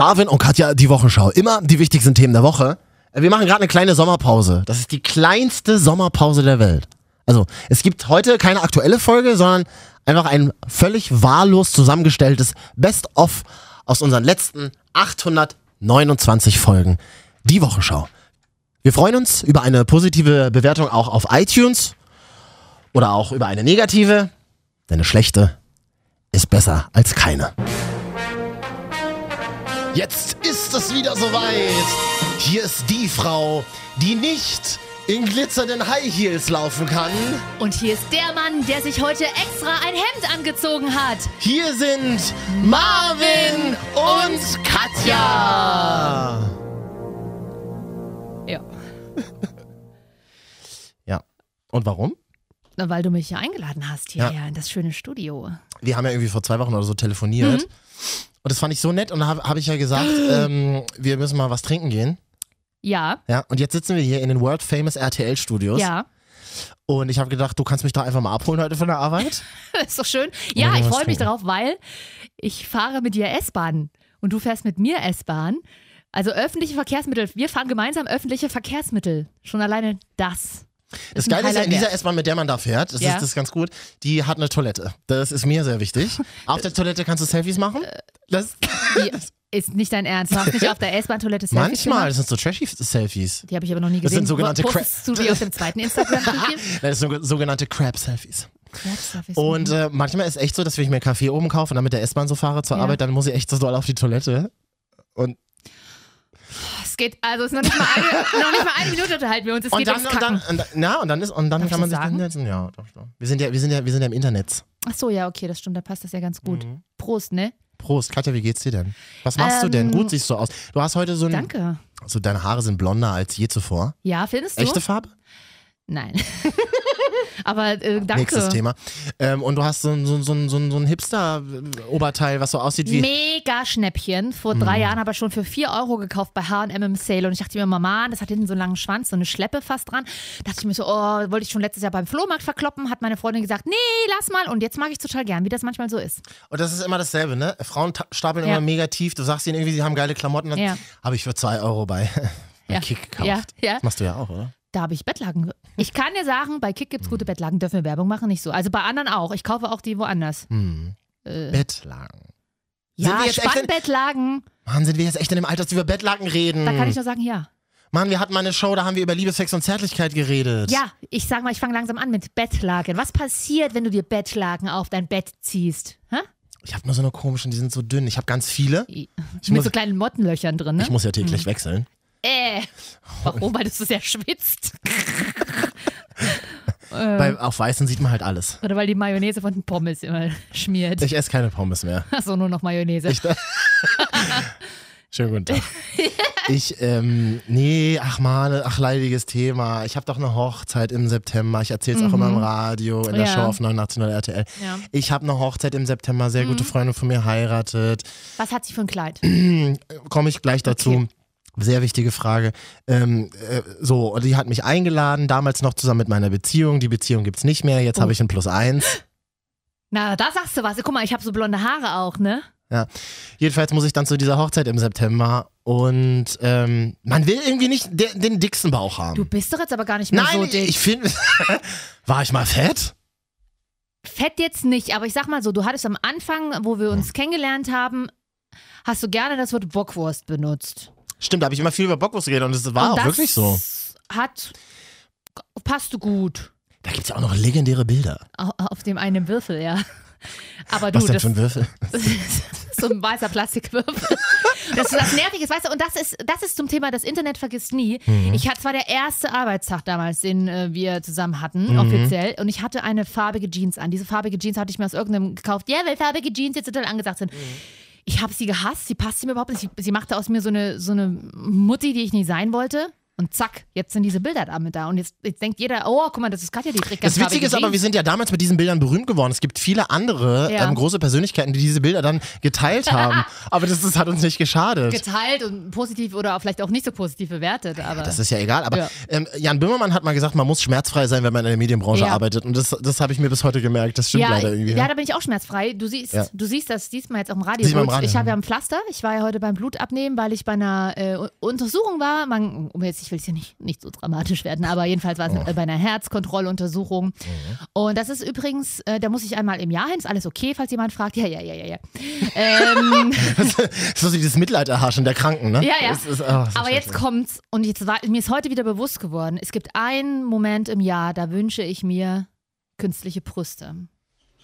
Marvin und Katja, die Wochenschau. Immer die wichtigsten Themen der Woche. Äh, Wir machen gerade eine kleine Sommerpause. Das ist die kleinste Sommerpause der Welt. Also, es gibt heute keine aktuelle Folge, sondern einfach ein völlig wahllos zusammengestelltes Best-of aus unseren letzten 829 Folgen. Die Wochenschau. Wir freuen uns über eine positive Bewertung auch auf iTunes oder auch über eine negative, denn eine schlechte ist besser als keine. Jetzt ist es wieder soweit. Hier ist die Frau, die nicht in glitzernden High Heels laufen kann. Und hier ist der Mann, der sich heute extra ein Hemd angezogen hat. Hier sind Marvin und Katja. Ja. Ja. Und warum? Na, weil du mich ja eingeladen hast hierher in das schöne Studio. Wir haben ja irgendwie vor zwei Wochen oder so telefoniert. Und das fand ich so nett. Und da habe hab ich ja gesagt, ähm, wir müssen mal was trinken gehen. Ja, Ja, und jetzt sitzen wir hier in den World Famous RTL Studios. ja. Und ich habe gedacht, du kannst mich da einfach mal abholen heute von der Arbeit. ist doch schön. Ja, ich freue mich darauf, weil ich fahre mit dir S-Bahn und du fährst mit mir S-Bahn. Also öffentliche Verkehrsmittel. Wir fahren gemeinsam öffentliche Verkehrsmittel. Schon alleine das. Das ist ein Geile ist ja, in dieser. S-Bahn, mit der man da fährt, das, Ja. ist, das ist ganz gut, die hat eine Toilette. Das ist mir sehr wichtig. Auf der Toilette kannst du Selfies machen. Äh, Das, Die ist nicht dein Ernst. Du hast nicht auf der S-Bahn-Toilette Selfies manchmal, das sind so trashy Selfies. Die habe ich aber noch nie Das gesehen. sind sogenannte Postest du die auf dem zweiten Instagram-Profil? Das sind sogenannte Crab-Selfies. Crab-Selfies. Und äh, manchmal ist echt so, dass wenn ich mir Kaffee oben kaufe und dann mit der S-Bahn so fahre zur Ja. Arbeit, dann muss ich echt so doll auf die Toilette. Und, geht, also es ist noch nicht mal eine, noch nicht mal eine Minute unterhalten wir uns. Es und geht dann, und dann, und na, und dann ist, und dann Darf kann man sich sagen? setzen. Ja, doch, doch. Wir sind ja, wir sind ja, wir sind ja im Internet. Ach so, ja, okay, das stimmt. Da passt das ja ganz gut. Mhm. Prost, ne? Prost, Katja, wie geht's dir denn? Was machst du Ähm, denn? Gut siehst du aus. Du hast heute so ein, Danke. so deine Haare sind blonder als je zuvor. Ja, findest du? Echte Farbe? Nein. Aber äh, danke. Nächstes Thema. Ähm, und du hast so, ein- so, so, so, ein- Hipster-Oberteil, was so aussieht wie. Mega Schnäppchen. Vor drei Mhm. Jahren aber schon für 4 Euro gekauft bei H&M im Sale. Und ich dachte mir, Mama, das hat hinten so einen langen Schwanz, so eine Schleppe fast dran. dachte ich mir so, oh, wollte ich schon letztes Jahr beim Flohmarkt verkloppen. Hat meine Freundin gesagt, nee, lass mal. Und jetzt mag ich total gern, wie das manchmal so ist. Und das ist immer dasselbe, ne? Frauen ta- stapeln Ja. immer mega tief. Du sagst ihnen irgendwie, sie haben geile Klamotten. Ja. habe ich für zwei Euro bei, bei Ja. Kick gekauft. Ja, ja. Das machst du ja auch, oder? Da habe ich Bettlaken. Ich kann dir sagen, bei Kick gibt es gute Bettlaken. Dürfen wir Werbung machen? Nicht so. Also bei anderen auch. Ich kaufe auch die woanders. Hm. Äh, Bettlaken. Sind ja, Spannbettlaken. Mann, sind wir jetzt echt in dem Alter, dass wir über Bettlaken reden? Da kann ich nur sagen, ja. Mann, wir hatten mal eine Show, da haben wir über Liebe, Sex und Zärtlichkeit geredet. Ja, ich sag mal, ich fange langsam an mit Bettlaken. Was passiert, wenn du dir Bettlaken auf dein Bett ziehst? Hä? Ich habe nur so eine komischen, die sind so dünn. Ich habe ganz viele. Ich mit muss, so kleinen Mottenlöchern drin, ne? ich muss ja täglich wechseln. Äh, warum? Weil du so sehr schwitzt. Bei, auf Weißen sieht man halt alles. Oder weil die Mayonnaise von den Pommes immer schmiert. Ich esse keine Pommes mehr. Achso, nur noch Mayonnaise. Ich, Schönen guten Tag. Ich, ähm, nee, ach mal, ach leidiges Thema. Ich habe doch eine Hochzeit im September. Ich erzähle es auch immer im Radio, in der Ja. Show auf 89 RTL. Ja. Ich habe eine Hochzeit im September. Sehr gute Freundin von mir heiratet. Was hat sie für ein Kleid? Komme ich gleich dazu. Okay. Sehr wichtige Frage. Ähm, äh, so, und die hat mich eingeladen, damals noch zusammen mit meiner Beziehung. Die Beziehung gibt's nicht mehr. Jetzt Oh. habe ich ein Plus eins. Na, da sagst du was. Guck mal, ich habe so blonde Haare auch, ne? Ja. Jedenfalls muss ich dann zu dieser Hochzeit im September und ähm, man will irgendwie nicht de- den dicksten Bauch haben. Du bist doch jetzt aber gar nicht mehr Nein, so dick. ich finde. War ich mal fett? Fett jetzt nicht, aber ich sag mal so, du hattest am Anfang, wo wir uns kennengelernt haben, hast du gerne das Wort Bockwurst benutzt. Stimmt, da habe ich immer viel über Bockwurst geredet und es war Und auch wirklich so. Hat. Passt du gut. Da gibt es ja auch noch legendäre Bilder. Au- Auf dem einen Würfel, ja. Aber du, Was denn das, für ein Würfel? so ein weißer Plastikwürfel. Das ist das Nervige, weißt du, und das ist, das ist zum Thema, das Internet vergisst nie. Mhm. Ich hatte, zwar der erste Arbeitstag damals, den äh, wir zusammen hatten, Mhm. offiziell, und ich hatte eine farbige Jeans an. Diese farbige Jeans hatte ich mir aus irgendeinem gekauft. Ja, weil farbige Jeans jetzt total angesagt sind. Ich habe sie gehasst, sie passte mir überhaupt nicht. Sie, sie machte aus mir so eine, so eine Mutti, die ich nie sein wollte. Und zack, jetzt sind diese Bilder damit da. Und jetzt, jetzt denkt jeder, oh, guck mal, das ist Katja, die trägt ganz Das Witzige ist aber, wir sind ja damals mit diesen Bildern berühmt geworden. Es gibt viele andere Ja. ähm, große Persönlichkeiten, die diese Bilder dann geteilt haben. Aber das, das hat uns nicht geschadet. geteilt und positiv oder vielleicht auch nicht so positiv bewertet. Aber Das ist ja egal. Aber Ja. ähm, Jan Böhmermann hat mal gesagt, man muss schmerzfrei sein, wenn man in der Medienbranche Ja. arbeitet. Und das, das habe ich mir bis heute gemerkt. Das stimmt ja, leider irgendwie. ja, da bin ich auch schmerzfrei. Du siehst, Ja. du siehst das diesmal jetzt auch im Radio. Radio, ich habe ja. ja ein Pflaster. Ich war ja heute beim Blutabnehmen, weil ich bei einer äh, Untersuchung war. Man, um jetzt, ich will es hier nicht, nicht so dramatisch werden, aber jedenfalls war es Oh. äh, bei einer Herzkontrolluntersuchung. Mhm. Und das ist übrigens, äh, da muss ich einmal im Jahr hin. Ist alles okay, falls jemand fragt? Ja, ja, ja, ja, ja. ähm, Das ist so dieses Mitleid erhaschen der Kranken, ne? Ja, ja. Ist, oh, das ist Aber jetzt schrecklich. kommt's und jetzt war, mir ist heute wieder bewusst geworden, es gibt einen Moment im Jahr, da wünsche ich mir künstliche Brüste.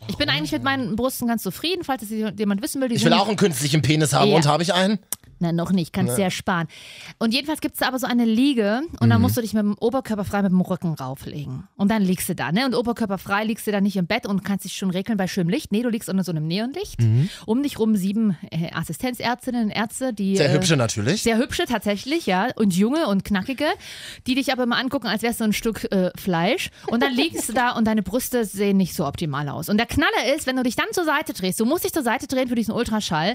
Ich bin eigentlich mit meinen Brüsten ganz zufrieden, falls es jemand wissen will. Die Ich will auch einen künstlichen Penis haben. Ja. Und habe ich einen? Nein, noch nicht, kannst sehr sparen. Und jedenfalls gibt es da aber so eine Liege und dann musst du dich mit dem Oberkörper frei mit dem Rücken rauflegen. Und dann liegst du da, ne? Und Oberkörper frei liegst du dann nicht im Bett und kannst dich schon regeln bei schönem Licht. Nee, du liegst unter so einem Neonlicht. Um dich rum sieben äh, Assistenzärztinnen und Ärzte, die. Sehr äh, hübsche natürlich. sehr hübsche tatsächlich, ja, und junge und knackige, die dich aber immer angucken, als wärst du ein Stück äh, Fleisch. Und dann liegst du da und deine Brüste sehen nicht so optimal aus. Und der Knaller ist, wenn du dich dann zur Seite drehst, du musst dich zur Seite drehen für diesen Ultraschall,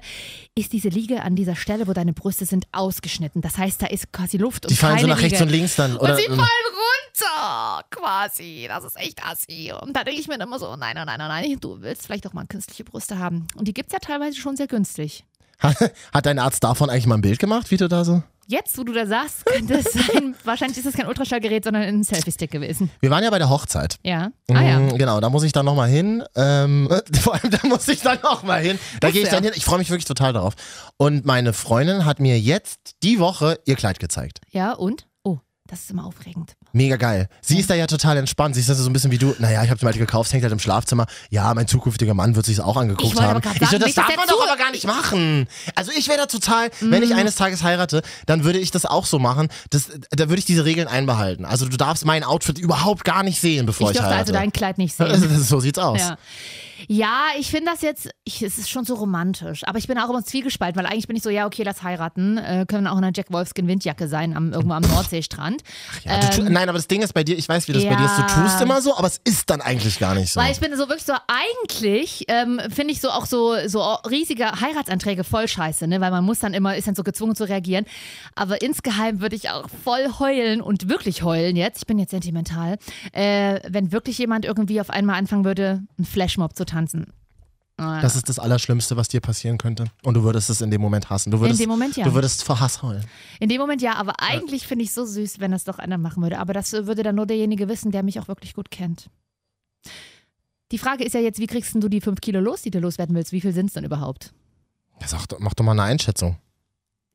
ist diese Liege an dieser Stelle, wo deine Brüste sind, ausgeschnitten. Das heißt, da ist quasi Luft und Die fallen so nach rechts Liege. und links dann. Oder, und sie fallen runter, quasi. Das ist echt assi. Und da denke ich mir dann immer so, nein, nein, nein, nein, nein, du willst vielleicht auch mal künstliche Brüste haben. Und die gibt's ja teilweise schon sehr günstig. Hat dein Arzt davon eigentlich mal ein Bild gemacht, wie du da so? Jetzt, wo du da sagst, könnte es sein, wahrscheinlich ist es kein Ultraschallgerät, sondern ein Selfie-Stick gewesen. Wir waren ja bei der Hochzeit. Ja. Ah ja. Mm, Genau, da muss ich dann nochmal hin. Ähm, vor allem, da muss ich dann nochmal hin. Da gehe ich ja. dann hin. Ich freue mich wirklich total darauf. Und meine Freundin hat mir jetzt die Woche ihr Kleid gezeigt. Ja, und? Oh, das ist immer aufregend. Mega geil. Sie ist da ja total entspannt. Sie ist also so ein bisschen wie du. Naja, ich habe sie mal gekauft, hängt halt im Schlafzimmer. Ja, mein zukünftiger Mann wird sich's auch angeguckt Ich haben. grad ich so, sagen, das darf man doch aber gar nicht machen. Also ich wäre da total, wenn Mhm. ich eines Tages heirate, dann würde ich das auch so machen. Das, da würde ich diese Regeln einbehalten. Also du darfst mein Outfit überhaupt gar nicht sehen, bevor ich ich, durfte heirate. also dein Kleid nicht Also, sehen. das- so sieht's aus. Ja. Ja, ich finde das jetzt, ich, es ist schon so romantisch. Aber ich bin auch immer zwiegespalten, weil eigentlich bin ich so, ja, okay, lass heiraten. Äh, können auch in einer Jack Wolfskin Windjacke sein, am, irgendwo am Nordseestrand. Ja, du tu, Ähm, nein, aber das Ding ist bei dir, ich weiß, wie das bei dir ist. Du ja. tust immer so, aber es ist dann eigentlich gar nicht so. Weil ich bin so wirklich so, eigentlich ähm, finde ich so auch so, so riesige Heiratsanträge voll scheiße, ne? Weil man muss dann immer, ist dann so gezwungen zu reagieren. Aber insgeheim würde ich auch voll heulen und wirklich heulen jetzt, ich bin jetzt sentimental, äh, wenn wirklich jemand irgendwie auf einmal anfangen würde, einen Flashmob zu tanzen. Das ist das Allerschlimmste, was dir passieren könnte. Und du würdest es in dem Moment hassen. Du würdest, dem Moment ja. Du würdest vor Hass heulen. In dem Moment ja, aber eigentlich finde ich es so süß, wenn das doch einer machen würde. Aber das würde dann nur derjenige wissen, der mich auch wirklich gut kennt. Die Frage ist ja jetzt, wie kriegst du die fünf Kilo los, die du loswerden willst? Wie viel sind es denn überhaupt? Ja, sag doch, mach doch mal eine Einschätzung.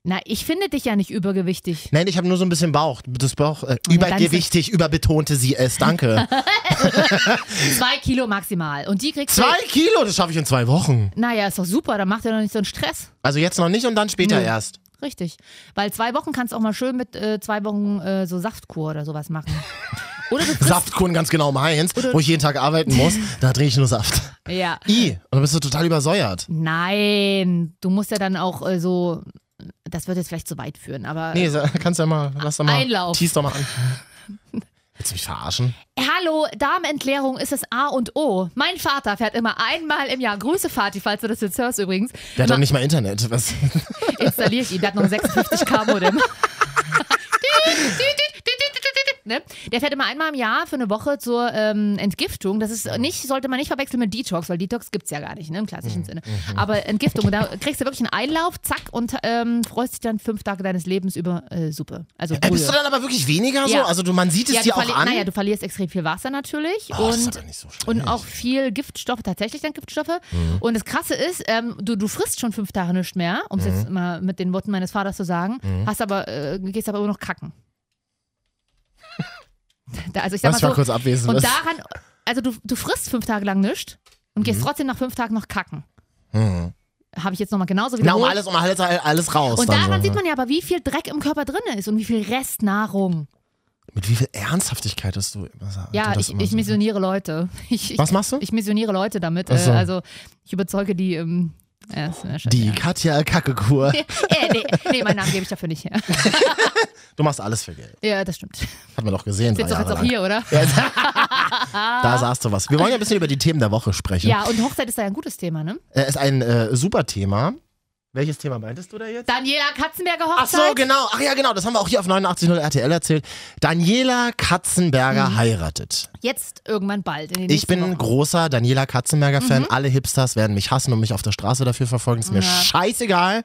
Na, ich finde dich ja nicht übergewichtig. Nein, ich habe nur so ein bisschen Bauch. Das Bauch äh, ja, übergewichtig, überbetonte sie es. Danke. Zwei Kilo maximal. Und die kriegst zwei Kilo, das schaffe ich in zwei Wochen. du. Naja, ist doch super, dann macht ihr doch nicht so einen Stress. Also jetzt noch nicht und dann später Nö. erst. Richtig. Weil zwei Wochen kannst du auch mal schön mit äh, zwei Wochen äh, so Saftkur oder sowas machen. Oder du frisst, Saftkuchen ganz genau meins, wo ich jeden Tag arbeiten muss. Da trinke ich nur Saft. Ja. I, und dann bist du total übersäuert. Nein, du musst ja dann auch äh, so. Das wird jetzt vielleicht zu weit führen, aber. Nee, sa- kannst du ja mal, lass doch mal. Einlauf. Tease doch mal an. Willst du mich verarschen? Hallo, Darmentleerung ist das A und O. Mein Vater fährt immer einmal im Jahr. Grüße Vati, falls du das jetzt hörst übrigens. Der hat doch nicht mal Internet. Was? installiere ich ihn. Der hat noch ein 56k Ne? Der fährt immer einmal im Jahr für eine Woche zur ähm, Entgiftung. Das ist nicht, sollte man nicht verwechseln mit Detox, weil Detox gibt es ja gar nicht, ne, im klassischen Sinne. Aber Entgiftung, und da kriegst du wirklich einen Einlauf, zack, und ähm, freust dich dann fünf Tage deines Lebens über äh, Suppe. Also Äh, bist du dann aber wirklich weniger so? Ja. Also du, man sieht es ja, dir auch an. Naja, du verlierst extrem viel Wasser natürlich. Oh, und so schlecht. und auch viel Giftstoffe, tatsächlich dann Giftstoffe. Mhm. Und das Krasse ist, ähm, du, du frisst schon fünf Tage nicht mehr, um es Mhm. jetzt mal mit den Worten meines Vaters zu sagen, hast aber, äh, gehst aber immer noch kacken. Da, also ich sag mal so, kurz abwesend. und daran, also du, du frisst fünf Tage lang nichts und gehst trotzdem nach fünf Tagen noch kacken. Mhm. Habe ich jetzt nochmal genauso Na, um alles, um alles, alles raus. und daran so. sieht man ja aber, wie viel Dreck im Körper drin ist und wie viel Restnahrung. Mit wie viel Ernsthaftigkeit hast du Ja, du ich, ich so- missioniere Leute. Ich, Was machst du? Ich missioniere Leute damit. So. Äh, also ich überzeuge die, ähm, Ja, schon, Die ja. Katja Kackekur. äh, nee, nee, meinen Namen gebe ich dafür nicht her. Du machst alles für Geld. Ja, das stimmt. Hat man doch gesehen. Sitzt doch jetzt auch hier, oder? lang. Da sagst du was. Wir wollen ja ein bisschen über die Themen der Woche sprechen. Ja, und Hochzeit ist ja ein gutes Thema, ne? Äh, ist ein äh, super Thema. Welches Thema meintest du da jetzt? Daniela Katzenberger Ach Hochzeit. so, genau. Ach ja, genau. Das haben wir auch hier auf 89.0 RTL erzählt. Daniela Katzenberger heiratet. Jetzt irgendwann bald. Ich bin ein großer Daniela Katzenberger-Fan. Alle Hipsters werden mich hassen und mich auf der Straße dafür verfolgen. Ist mir Ja. scheißegal.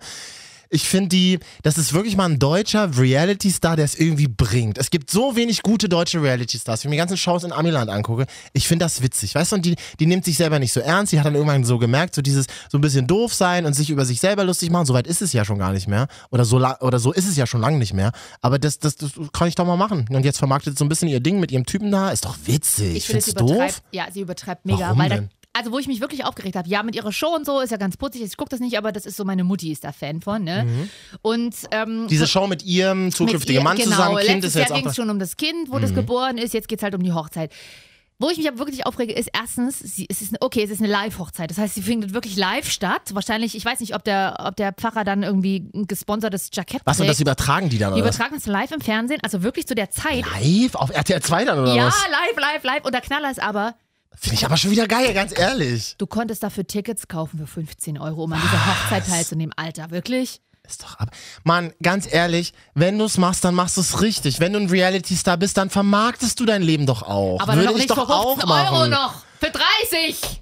Ich finde die, das ist wirklich mal ein deutscher Reality-Star, der es irgendwie bringt. Es gibt so wenig gute deutsche Reality-Stars. Wenn ich mir die ganzen Shows in Amiland angucke, ich finde das witzig. Weißt du, und die, die nimmt sich selber nicht so ernst. Die hat dann irgendwann so gemerkt, so dieses, so ein bisschen doof sein und sich über sich selber lustig machen. Soweit ist es ja schon gar nicht mehr. Oder so, oder so ist es ja schon lange nicht mehr. Aber das, das, das kann ich doch mal machen. Und jetzt vermarktet so ein bisschen ihr Ding mit ihrem Typen da. Ist doch witzig. Ich finde, übertreibt. doof? Ja, sie übertreibt mega. Warum weil denn? Also, wo ich mich wirklich aufgeregt habe, ja, mit ihrer Show und so ist ja ganz putzig. Ich gucke das nicht, aber das ist so, meine Mutti ist da Fan von, ne? Und ähm, Diese Show mit ihrem zukünftigen ihr- Mann genau, zusammen, Kind ist jetzt Jahr ging es schon um das Kind, wo das geboren ist, jetzt geht es halt um die Hochzeit. Wo ich mich aber wirklich aufrege, ist erstens, sie, es ist, okay, es ist eine Live-Hochzeit. Das heißt, sie findet wirklich live statt. Wahrscheinlich, ich weiß nicht, ob der, ob der Pfarrer dann irgendwie ein gesponsertes Jackett Was und das trägt. übertragen die dann, Die übertragen das live im Fernsehen, also wirklich zu der Zeit. Live? Auf RTL 2 dann, oder Ja, was? live, live, live. Und der Knaller ist aber, Finde ich aber schon wieder geil, ganz ehrlich. du konntest dafür Tickets kaufen für 15 Euro, um an dieser Hochzeit teilzunehmen. Alter, wirklich? Ist doch ab. Mann, ganz ehrlich, wenn du es machst, dann machst du es richtig. Wenn du ein Reality-Star bist, dann vermarktest du dein Leben doch auch. Aber Würde noch ich doch für auch 15 machen. Euro noch. Für 30.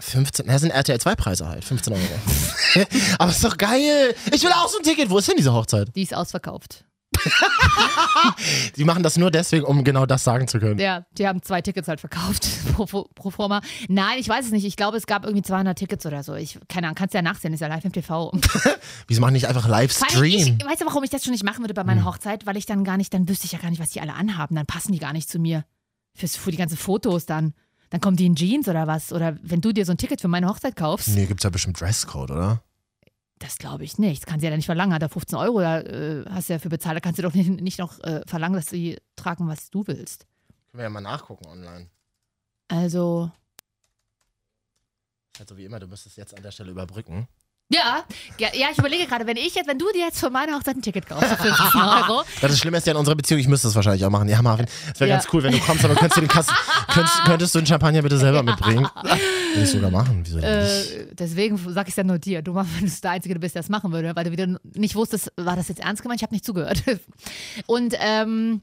15, das sind RTL 2 Preise halt, 15 Euro. aber ist doch geil. Ich will auch so ein Ticket. Wo ist denn diese Hochzeit? Die ist ausverkauft. Die machen das nur deswegen, um genau das sagen zu können. Ja, die haben zwei Tickets halt verkauft pro, pro forma. Nein, ich weiß es nicht. Ich glaube, es gab irgendwie 200 Tickets oder so. Ich, keine Ahnung, kannst ja nachsehen, ist ja live im TV. Wieso machen die nicht einfach Livestream? Ich, weißt du, warum ich das schon nicht machen würde bei Hm. meiner Hochzeit? Weil ich dann gar nicht, dann wüsste ich ja gar nicht, was die alle anhaben. Dann passen die gar nicht zu mir. Fürs, für die ganzen Fotos dann. Dann kommen die in Jeans oder was. Oder wenn du dir so ein Ticket für meine Hochzeit kaufst, Nee, gibt's ja bestimmt Dresscode, oder? Das glaube ich nicht. Das kann sie ja nicht verlangen. Hat er 15 Euro, da äh, hast du ja für bezahlt. Da kannst du doch nicht, nicht noch äh, verlangen, dass sie tragen, was du willst. Können wir ja mal nachgucken online. Also, Halt so wie immer, du müsstest jetzt an der Stelle überbrücken. Ja, ja, ja ich überlege gerade, wenn ich jetzt, wenn du dir jetzt für meine Hochzeit ein Ticket kaufst für 15 Euro, Das Schlimme ist ja in unserer Beziehung, ich müsste das wahrscheinlich auch machen. Ja, Marvin, es wäre Ja. ganz cool, wenn du kommst, aber du könntest, den Kasten, könntest, könntest du den Champagner bitte selber mitbringen? Würde ich sogar machen. Wieso denn nicht? äh, deswegen sag ich es ja nur dir. Du machst, wenn du der Einzige bist, der das machen würde, weil du wieder nicht wusstest, war das jetzt ernst gemeint? Ich habe nicht zugehört. Und ähm,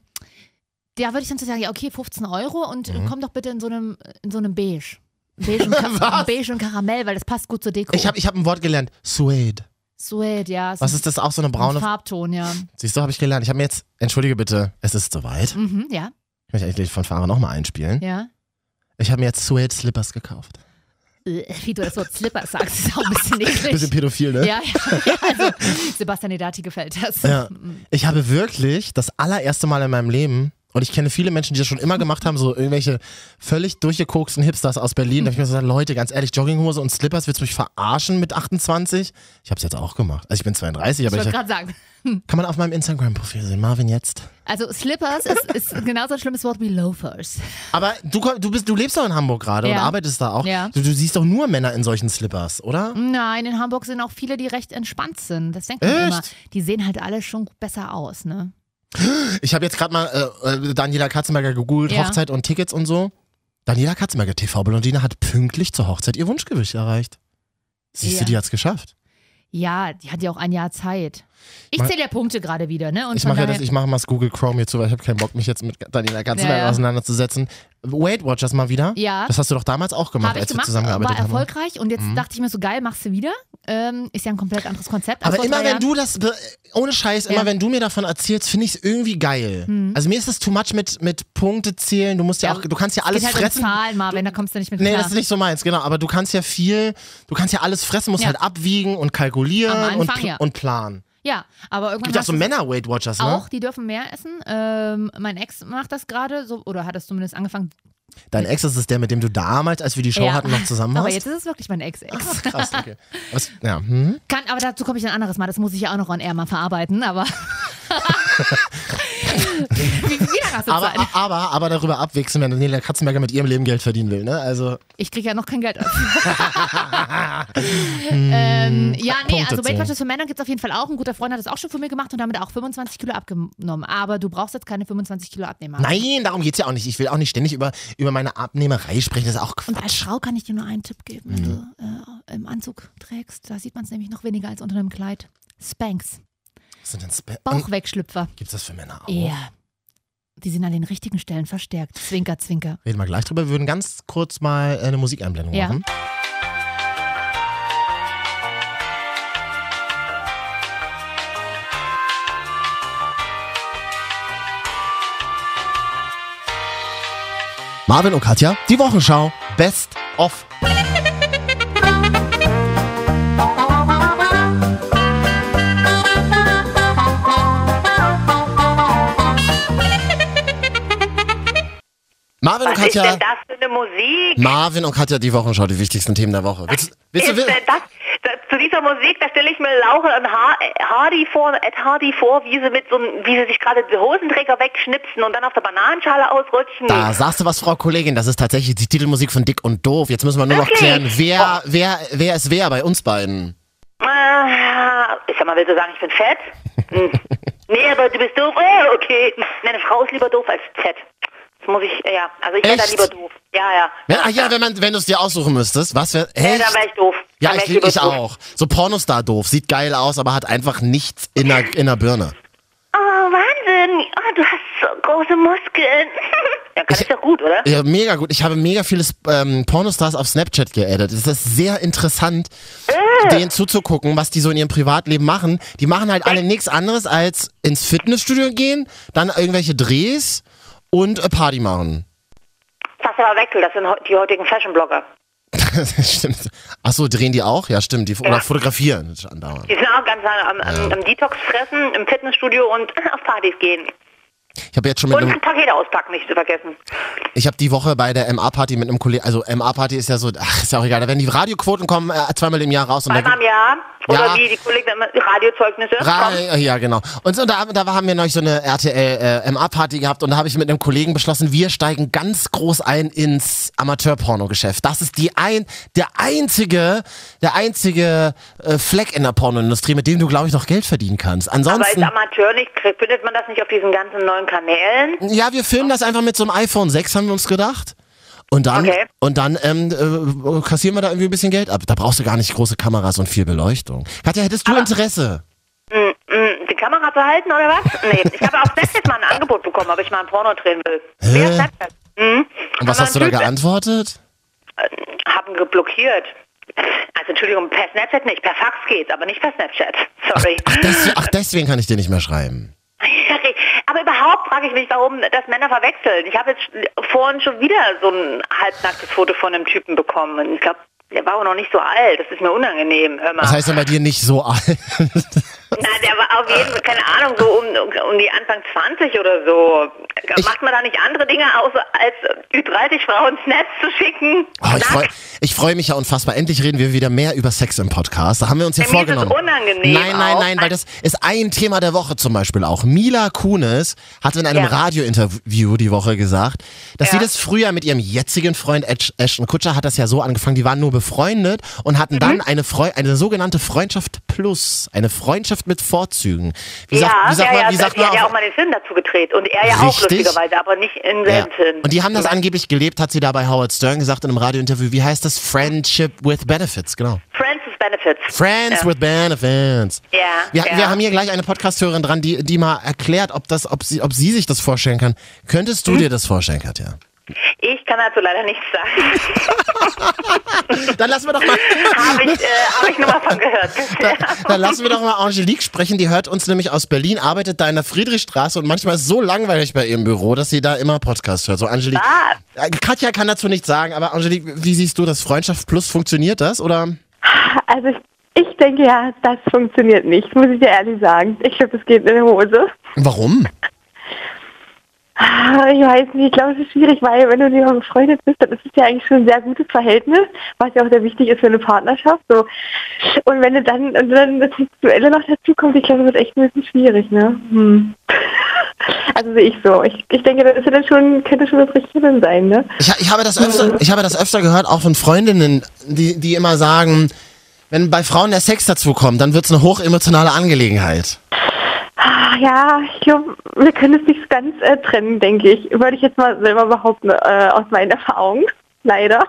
da würde ich dann so sagen, ja, okay, 15 Euro und Mhm. komm doch bitte in so einem, in so einem Beige. Beige und, Ka? Beige und Karamell, weil das passt gut zur Deko. Ich habe ich hab ein Wort gelernt. Suede. Suede, ja. Was ist das? Auch so eine ein braune. Farbton, ja. Siehst du, habe ich gelernt. Ich habe mir jetzt, entschuldige bitte, es ist soweit. Mhm, ja, Ich möchte eigentlich von Fahrer nochmal einspielen. ja. Ich habe mir jetzt Suede Slippers gekauft. Äh, Wie du das Wort Slippers sagst, ist auch ein bisschen eklig. Bisschen pädophil, ne? ja, ja, ja, also Sebastian Edati gefällt das. Ja. Ich habe wirklich das allererste Mal in meinem Leben, und ich kenne viele Menschen, die das schon immer gemacht haben, so irgendwelche völlig durchgekoksten Hipsters aus Berlin. Da habe ich mir so gesagt, Leute, ganz ehrlich, Jogginghose und Slippers, willst du mich verarschen mit 28? Ich habe es jetzt auch gemacht. Also ich bin 32, Ich aber wollte ich, gerade sagen. kann man auf meinem Instagram-Profil sehen, Marvin jetzt. Also Slippers ist, ist genauso ein schlimmes Wort wie Loafers. Aber du, du, bist, du lebst doch in Hamburg gerade und Ja. arbeitest da auch. Ja. Du, du siehst doch nur Männer in solchen Slippers, oder? Nein, in Hamburg sind auch viele, die recht entspannt sind. Das denkt man Echt? immer. Die sehen halt alle schon besser aus, ne? Ich habe jetzt gerade mal äh, äh, Daniela Katzenberger gegoogelt, Ja. Hochzeit und Tickets und so. Daniela Katzenberger, TV-Blondine, hat pünktlich zur Hochzeit ihr Wunschgewicht erreicht. Siehst Ja. du, die hat's geschafft. Ja, die hat ja auch ein Jahr Zeit. Ich zähle ja Punkte gerade wieder, ne? Und Ich mache ja das, ich mache mal das Google Chrome hier zu, weil ich habe keinen Bock, mich jetzt mit Daniela Katzenberger Ja, ja. auseinanderzusetzen. Weight Watchers mal wieder. Ja. Das hast du doch damals auch gemacht, ich als wir gemacht, war zusammengearbeitet haben. erfolgreich und jetzt dachte ich mir so, geil, machst du wieder. Ähm, ist ja ein komplett anderes Konzept. Aber immer wenn du das, ohne Scheiß, immer Ja. Wenn du mir davon erzählst, finde ich es irgendwie geil. Also mir ist das too much mit, mit Punkte zählen. Du musst ja, auch, du kannst ja Es alles geht halt fressen. um Zahlen, Marvin, da kommst du nicht mit Nee, klar. das ist nicht so meins, genau. Aber du kannst ja viel, du kannst ja alles fressen, musst halt abwiegen und kalkulieren Am und, Anfang, pl- und planen. Ja, aber irgendwann Gibt auch so du- Männer-Weight Watchers, ne? auch, die dürfen mehr essen. Ähm, mein Ex macht das gerade, so, oder hat es zumindest angefangen. Dein Ex ist es der, mit dem du damals, als wir die Show Ja. hatten, noch zusammen Aber jetzt ist es wirklich mein Ex-Ex. Krass, okay. Was, ja, hm? Kann, aber dazu komme ich ein anderes Mal. Das muss ich ja auch noch on air mal verarbeiten. Aber krasse aber, Zeit. aber, aber darüber abwechseln, wenn Daniela Katzenberger mit ihrem Leben Geld verdienen will, ne? Also, Ich kriege ja noch kein Geld dafür. ähm, ja, nee, Punkte also Weight. Watchers für Männer gibt es auf jeden Fall auch. Ein guter Freund hat das auch schon von mir gemacht und damit auch 25 Kilo abgenommen. Aber du brauchst jetzt keine 25 Kilo abnehmen. nein, darum geht's ja auch nicht. Ich will auch nicht ständig über, über meine Abnehmerei sprechen. Das ist auch Und als Quatsch. Frau kann ich dir nur einen Tipp geben, wenn Mhm. du äh, im Anzug trägst. Da sieht man es nämlich noch weniger als unter einem Kleid. Spanks, Was sind denn Spe Bauchwegschlüpfer. Gibt's das für Männer auch? Ja. Die sind an den richtigen Stellen verstärkt. Zwinker, zwinker. Reden wir gleich drüber. Wir würden ganz kurz mal eine Musikeinblendung Ja. machen. Marvin und Katja, die Wochenschau. Best of. Marvin und Was ist Katja. denn das für eine Musik? Marvin und Katja, die Wochenschau, die wichtigsten Themen der Woche. Willst, willst du ist denn das, da, zu dieser Musik, da stelle ich mir Laura und ha Hardy vor, Ed Hardy vor, wie sie mit so wie sie sich gerade die Hosenträger wegschnipsen und dann auf der Bananenschale ausrutschen. Da sagst du was, Frau Kollegin, das ist tatsächlich die Titelmusik von Dick und Doof. Jetzt müssen wir nur noch Wirklich? klären, wer, wer, wer ist wer bei uns beiden? Äh, ich sag mal, willst du sagen, ich bin fett? Hm. nee, aber du bist doof. Oh, okay. Eine Frau ist lieber doof als fett. Das muss ich, ja. Also ich wäre da lieber doof. Ja, ja. Ja, ach ja, wenn, man, wenn du es dir aussuchen müsstest. Was wär, Ja, dann wäre ich doof. Ja, ich, ich doof. auch. So Pornostar doof. Sieht geil aus, aber hat einfach nichts in der, in der Birne. Oh, Wahnsinn. Oh, du hast so große Muskeln. ja, kann ich doch gut, oder? Ja, mega gut. Ich habe mega viele ähm, Pornostars auf Snapchat geaddet. Es ist sehr interessant, Äh. denen zuzugucken, was die so in ihrem Privatleben machen. Die machen halt alle nichts anderes als ins Fitnessstudio gehen, dann irgendwelche Drehs und äh, Party machen. Du aber wechselt, das sind die heutigen Fashion-Blogger. stimmt. Achso, drehen die auch? Ja, stimmt. Die, Oder Ja. fotografieren andauernd. Die sind auch ganz am, am, am Detox fressen, im Fitnessstudio und auf Partys gehen. Ich habe jetzt schon mit Und einem, Pakete auspacken, nicht zu vergessen. ich habe die Woche bei der MA-Party mit einem Kollegen, also MA-Party ist ja so, ach, ist ja auch egal, da werden die Radioquoten kommen äh, zweimal im Jahr raus. Und Zweimal im Jahr. Oder Ja. wie die Kollegen Radiozeugnisse. Ra kommen. ja, genau. Und so, da, da haben wir neulich so eine RTL-MA-Party gehabt und da habe ich mit einem Kollegen beschlossen, wir steigen ganz groß ein ins Amateur-Porno-Geschäft. Das ist die ein, der einzige, der einzige äh, Fleck in der Pornoindustrie, mit dem du, glaube ich, noch Geld verdienen kannst. Aber ist Ansonsten, Amateur nicht, findet man das nicht auf diesen ganzen neuen Kanälen? ja, wir filmen das einfach mit so einem iPhone 6, haben wir uns gedacht. Und dann, Okay. und dann ähm, äh, kassieren wir da irgendwie ein bisschen Geld ab. Da brauchst du gar nicht große Kameras und viel Beleuchtung. Katja, hättest du Interesse? Mm, mm, die Kamera zu halten oder was? Nee, ich habe auf Snapchat mal ein Angebot bekommen, ob ich mal ein Porno drehen will. Snapchat? Mhm. Und was Aber hast du da geantwortet? Haben geblockiert. Also Entschuldigung, per Snapchat nicht, per Fax geht's, aber nicht per Snapchat. Sorry. Ach, deswegen, ach, deswegen kann ich dir nicht mehr schreiben. Aber überhaupt frage ich mich, warum das Männer verwechseln. Ich habe jetzt vorhin schon wieder so ein halbnacktes Foto von einem Typen bekommen. Und ich glaube, der war auch noch nicht so alt. Das ist mir unangenehm. Hör mal. Das heißt ja bei dir nicht so alt. Na, der war auf jeden Fall, keine Ahnung, so um, um die Anfang 20 oder so. Ich- Macht man da nicht andere Dinge außer als Ü30-Frauen Snaps zu schicken? Oh, ich freue freu mich ja unfassbar. Endlich reden wir wieder mehr über Sex im Podcast. Da haben wir uns ja Mir ist vorgenommen. unangenehm Nein, nein, auch. nein, weil das ist ein Thema der Woche zum Beispiel auch. Mila Kunis hat in einem Ja. Radiointerview die Woche gesagt, dass sie Ja. das früher mit ihrem jetzigen Freund Ash- Ashton Kutscher hat das ja so angefangen, die waren nur befreundet und hatten Mhm. dann eine, Freu eine sogenannte Freundschaft plus, eine Freundschaft mit Vorzügen. Wie sagt, ja, wie sagt ja, man, ja, wie sagt man hat ja auch mal den Film dazu gedreht. Und er ja auch Richtig. aber nicht im Ja. selben Film. Und die haben das angeblich gelebt, hat sie da bei Howard Stern gesagt in einem Radiointerview. Wie heißt das? Friendship with Benefits, genau. Friends with Benefits. Friends ja. with Benefits. Ja, Wir, ja. wir haben hier gleich eine Podcasthörerin dran, die, die mal erklärt, ob, das, ob, sie, ob sie sich das vorstellen kann. Könntest du Hm? dir das vorstellen, Katja? Ich kann dazu leider nichts sagen. Dann lassen wir doch mal, Habe ich, äh, hab ich nur mal von gehört. dann, dann lassen wir doch mal Angelique sprechen. Die hört uns nämlich aus Berlin, arbeitet da in der Friedrichstraße und manchmal ist es so langweilig bei ihrem Büro, dass sie da immer Podcast hört. So, Angelique. Was? Äh, Katja kann dazu nichts sagen, aber Angelique, wie siehst du das? Freundschaft Plus funktioniert das oder? Also ich, ich denke ja, das funktioniert nicht, muss ich dir ehrlich sagen. Ich glaube, das geht in die Hose. Warum? Ah, Ich weiß nicht, ich glaube, es ist schwierig, weil wenn du dir befreundet bist, dann ist es ja eigentlich schon ein sehr gutes Verhältnis, was ja auch sehr wichtig ist für eine Partnerschaft. So. Und wenn du dann, und dann das Sexuelle noch dazu kommt, ich glaube, das wird echt ein bisschen schwierig, ne? Hm. Also sehe ich so. Ich, ich denke, das ist ja dann schon, könnte schon das Richtige sein, ne? Ich, ich, habe das öfter, ich habe das öfter gehört, auch von Freundinnen, die, die immer sagen, wenn bei Frauen der Sex dazu kommt, dann wird es eine hochemotionale Angelegenheit. Ah, Ja, ich glaube, wir können es nicht ganz äh, trennen, denke ich. Würde ich jetzt mal selber behaupten, äh, aus meinen Erfahrungen. Leider.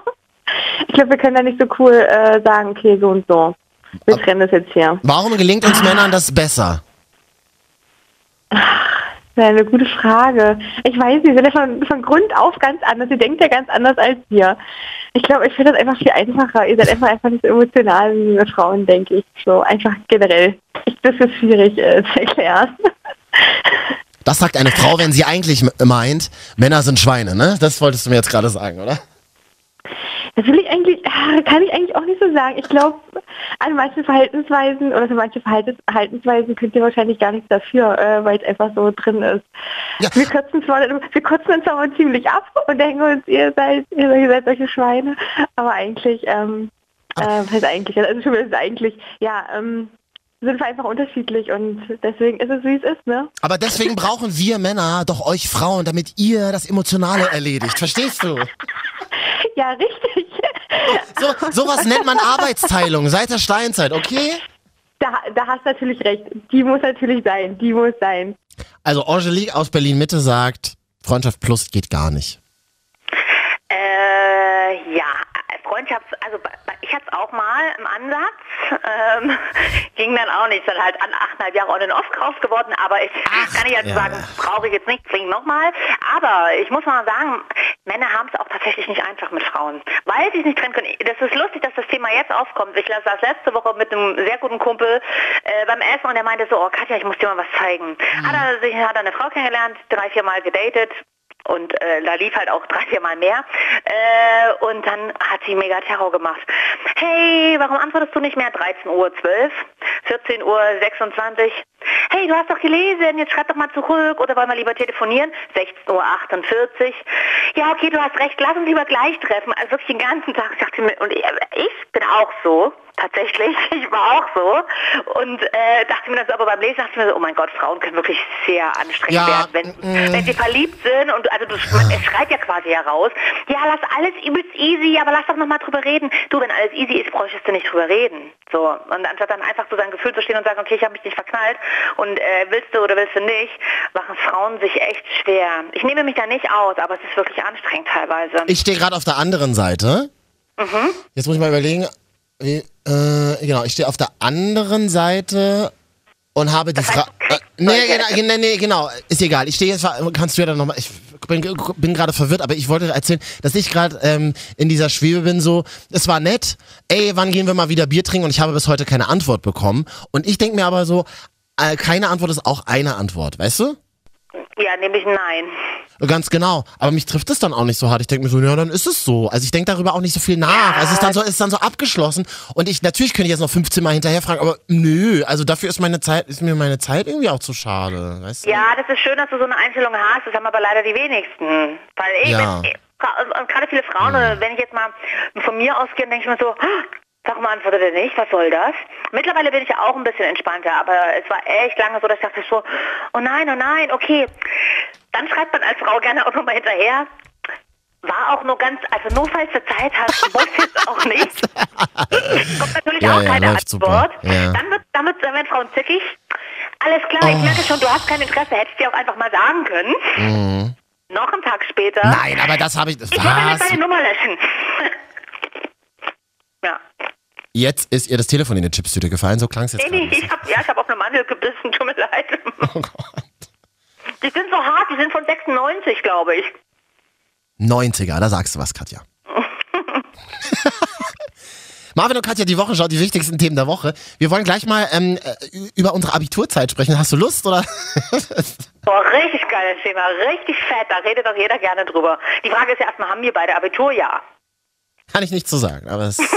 Ich glaube, wir können da nicht so cool äh, sagen, okay, so und so. Wir trennen das jetzt hier. Warum gelingt uns Männern das besser? Das eine gute Frage. Ich weiß wir sind ja von, von Grund auf ganz anders. Ihr denkt ja ganz anders als wir. Ich glaube, ich finde das einfach viel einfacher. Ihr seid einfach, einfach nicht so emotional wie wir Frauen, denke ich. So einfach generell. Ich, das ist schwierig äh, zu erklären. Das sagt eine Frau, wenn sie eigentlich meint, Männer sind Schweine, ne? Das wolltest du mir jetzt gerade sagen, oder? Das will ich eigentlich, ah, kann ich eigentlich auch nicht so sagen. Ich glaube, an manchen Verhaltensweisen oder für manche Verhaltens Verhaltensweisen könnt ihr wahrscheinlich gar nichts dafür, äh, weil es einfach so drin ist. Ja. Wir kotzen zwar, wir kotzen uns aber ziemlich ab und denken uns, ihr seid, ihr seid, ihr seid solche Schweine, aber eigentlich, ähm, äh, was heißt eigentlich, also schon wieder eigentlich, ja, ähm, sind wir einfach unterschiedlich und deswegen ist es, wie es ist, ne? Aber deswegen brauchen wir Männer doch euch Frauen, damit ihr das Emotionale erledigt. Verstehst du? Ja, richtig. So, sowas nennt man Arbeitsteilung seit der Steinzeit, okay? Da, da hast du natürlich recht. Die muss natürlich sein. Die muss sein. Also Angelique aus Berlin-Mitte sagt, Freundschaft plus geht gar nicht. Äh, ja, Freundschafts-, also bei- bei- ich hatte es auch mal im Ansatz, ähm, ging dann auch nicht, dann halt an achteinhalb Jahre on and off draus geworden, aber ich kann ich jetzt ja, sagen, brauche ich jetzt nicht zwingend nochmal, aber ich muss mal sagen, Männer haben es auch tatsächlich nicht einfach mit Frauen, weil sie es nicht trennen können. Das ist lustig, dass das Thema jetzt aufkommt. Ich saß letzte Woche mit einem sehr guten Kumpel äh, beim Essen. Und er meinte so, oh Katja, ich muss dir mal was zeigen. Hat er sich hat er eine Frau kennengelernt, drei, vier Mal gedatet, und äh, da lief halt auch drei, vier Mal mehr. Äh, und dann hat sie mega Terror gemacht. Hey, warum antwortest du nicht mehr? 13 Uhr 12, 14 Uhr 26. Hey, du hast doch gelesen, jetzt schreib doch mal zurück oder wollen wir lieber telefonieren? 16 Uhr 48. Ja, okay, du hast recht, lass uns lieber gleich treffen. Also wirklich den ganzen Tag. Ich dachte mir, und ich bin auch so, tatsächlich. Ich war auch so. Und äh, dachte mir das aber beim Lesen, dachte ich mir so, oh mein Gott, Frauen können wirklich sehr anstrengend Ja, werden, wenn, wenn sie verliebt sind und also du, es schreit ja quasi heraus, ja, lass alles übelst easy, aber lass doch nochmal drüber reden. Du, wenn alles easy ist, bräuchtest du nicht drüber reden. So, und anstatt dann einfach so sein Gefühl zu stehen und sagen, okay, ich habe mich nicht verknallt und äh, willst du oder willst du nicht, machen Frauen sich echt schwer. Ich nehme mich da nicht aus, aber es ist wirklich anstrengend teilweise. Ich stehe gerade auf der anderen Seite. Jetzt muss ich mal überlegen. Wie, äh, genau, ich stehe auf der anderen Seite und habe die Frage. du Äh, nee, solche- genau, nee, nee, genau, ist egal. Ich stehe jetzt, kannst du ja dann nochmal. Ich bin, bin gerade verwirrt, aber ich wollte erzählen, dass ich gerade ähm, in dieser Schwebe bin. So, es war nett. Ey, wann gehen wir mal wieder Bier trinken? Und ich habe bis heute keine Antwort bekommen. Und ich denke mir aber so, äh, keine Antwort ist auch eine Antwort, weißt du? Ja, nämlich nein. Ganz genau. Aber mich trifft es dann auch nicht so hart. Ich denke mir so, ja, dann ist es so. Also ich denke darüber auch nicht so viel nach. Also es ist dann so, es ist dann so abgeschlossen. Und ich, natürlich könnte ich jetzt noch 15 Mal hinterher fragen, aber nö, also dafür ist meine Zeit, ist mir meine Zeit irgendwie auch zu schade. Weißt du? Ja, das ist schön, dass du so eine Einstellung hast. Das haben aber leider die wenigsten. Weil ich, Ja. wenn, gerade viele Frauen, oder wenn ich jetzt mal von mir ausgehe, denke ich mir so, "Ah, warum antwortet er nicht? Was soll das? Mittlerweile bin ich ja auch ein bisschen entspannter, aber es war echt lange so, dass ich dachte so, oh nein, oh nein, okay. Dann schreibt man als Frau gerne auch nochmal hinterher. War auch nur ganz, also nur falls du Zeit hast, muss jetzt auch nicht. Kommt natürlich Ja, auch ja, keine super. Antwort. Ja. Dann wird, damit dann werden Frauen zickig. Alles klar, ich merke schon, du hast kein Interesse, hättest dir auch einfach mal sagen können. Noch einen Tag später. Mhm. Nein, aber das habe ich. Ich würde jetzt Was? deine Nummer löschen. ja. Jetzt ist ihr das Telefon in die Chipstüte gefallen, so klang es jetzt. Nee, nee, ich bisschen. hab, ja, ich habe auf eine Mandel gebissen, tut mir leid. Oh Gott. Die sind so hart, die sind von 96, glaube ich. 90er, da sagst du was, Katja. Marvin und Katja, die Wochenschau, die wichtigsten Themen der Woche. Wir wollen gleich mal ähm, äh, über unsere Abiturzeit sprechen. Hast du Lust oder? Boah, richtig geiles Thema, richtig fett, da redet doch jeder gerne drüber. Die Frage ist ja erstmal, haben wir beide Abitur? Kann ich nicht so sagen, aber es.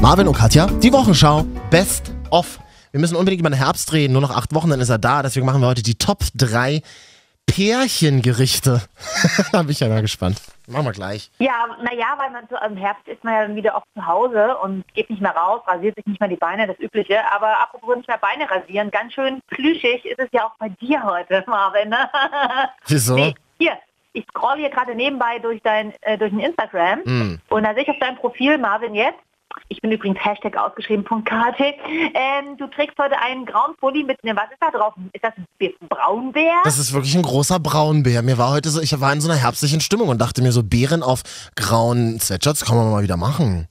Marvin und Katja, die Wochenschau. Best of. wir müssen unbedingt über den Herbst reden. Nur noch acht Wochen, dann ist er da. Deswegen machen wir heute die Top 3 Pärchengerichte. da bin ich ja mal gespannt. Machen wir gleich. Ja, naja, weil man so im Herbst ist man ja wieder oft zu Hause und geht nicht mehr raus, rasiert sich nicht mehr die Beine, das Übliche. Aber apropos nicht mehr Beine rasieren, ganz schön plüschig ist es ja auch bei dir heute, Marvin. Ne? Wieso? Nee, hier, ich scroll hier gerade nebenbei durch dein äh, durch den Instagram Hm. und da sehe ich auf deinem Profil Marvin jetzt. Ich bin übrigens Hashtag ausgeschrieben. Ähm, du trägst heute einen grauen Pulli mit einem, was ist da drauf? Ist das ein Braunbär? Das ist wirklich ein großer Braunbär. Mir war heute so, ich war in so einer herbstlichen Stimmung und dachte mir so, Bären auf grauen Sweatshirts kann man mal wieder machen.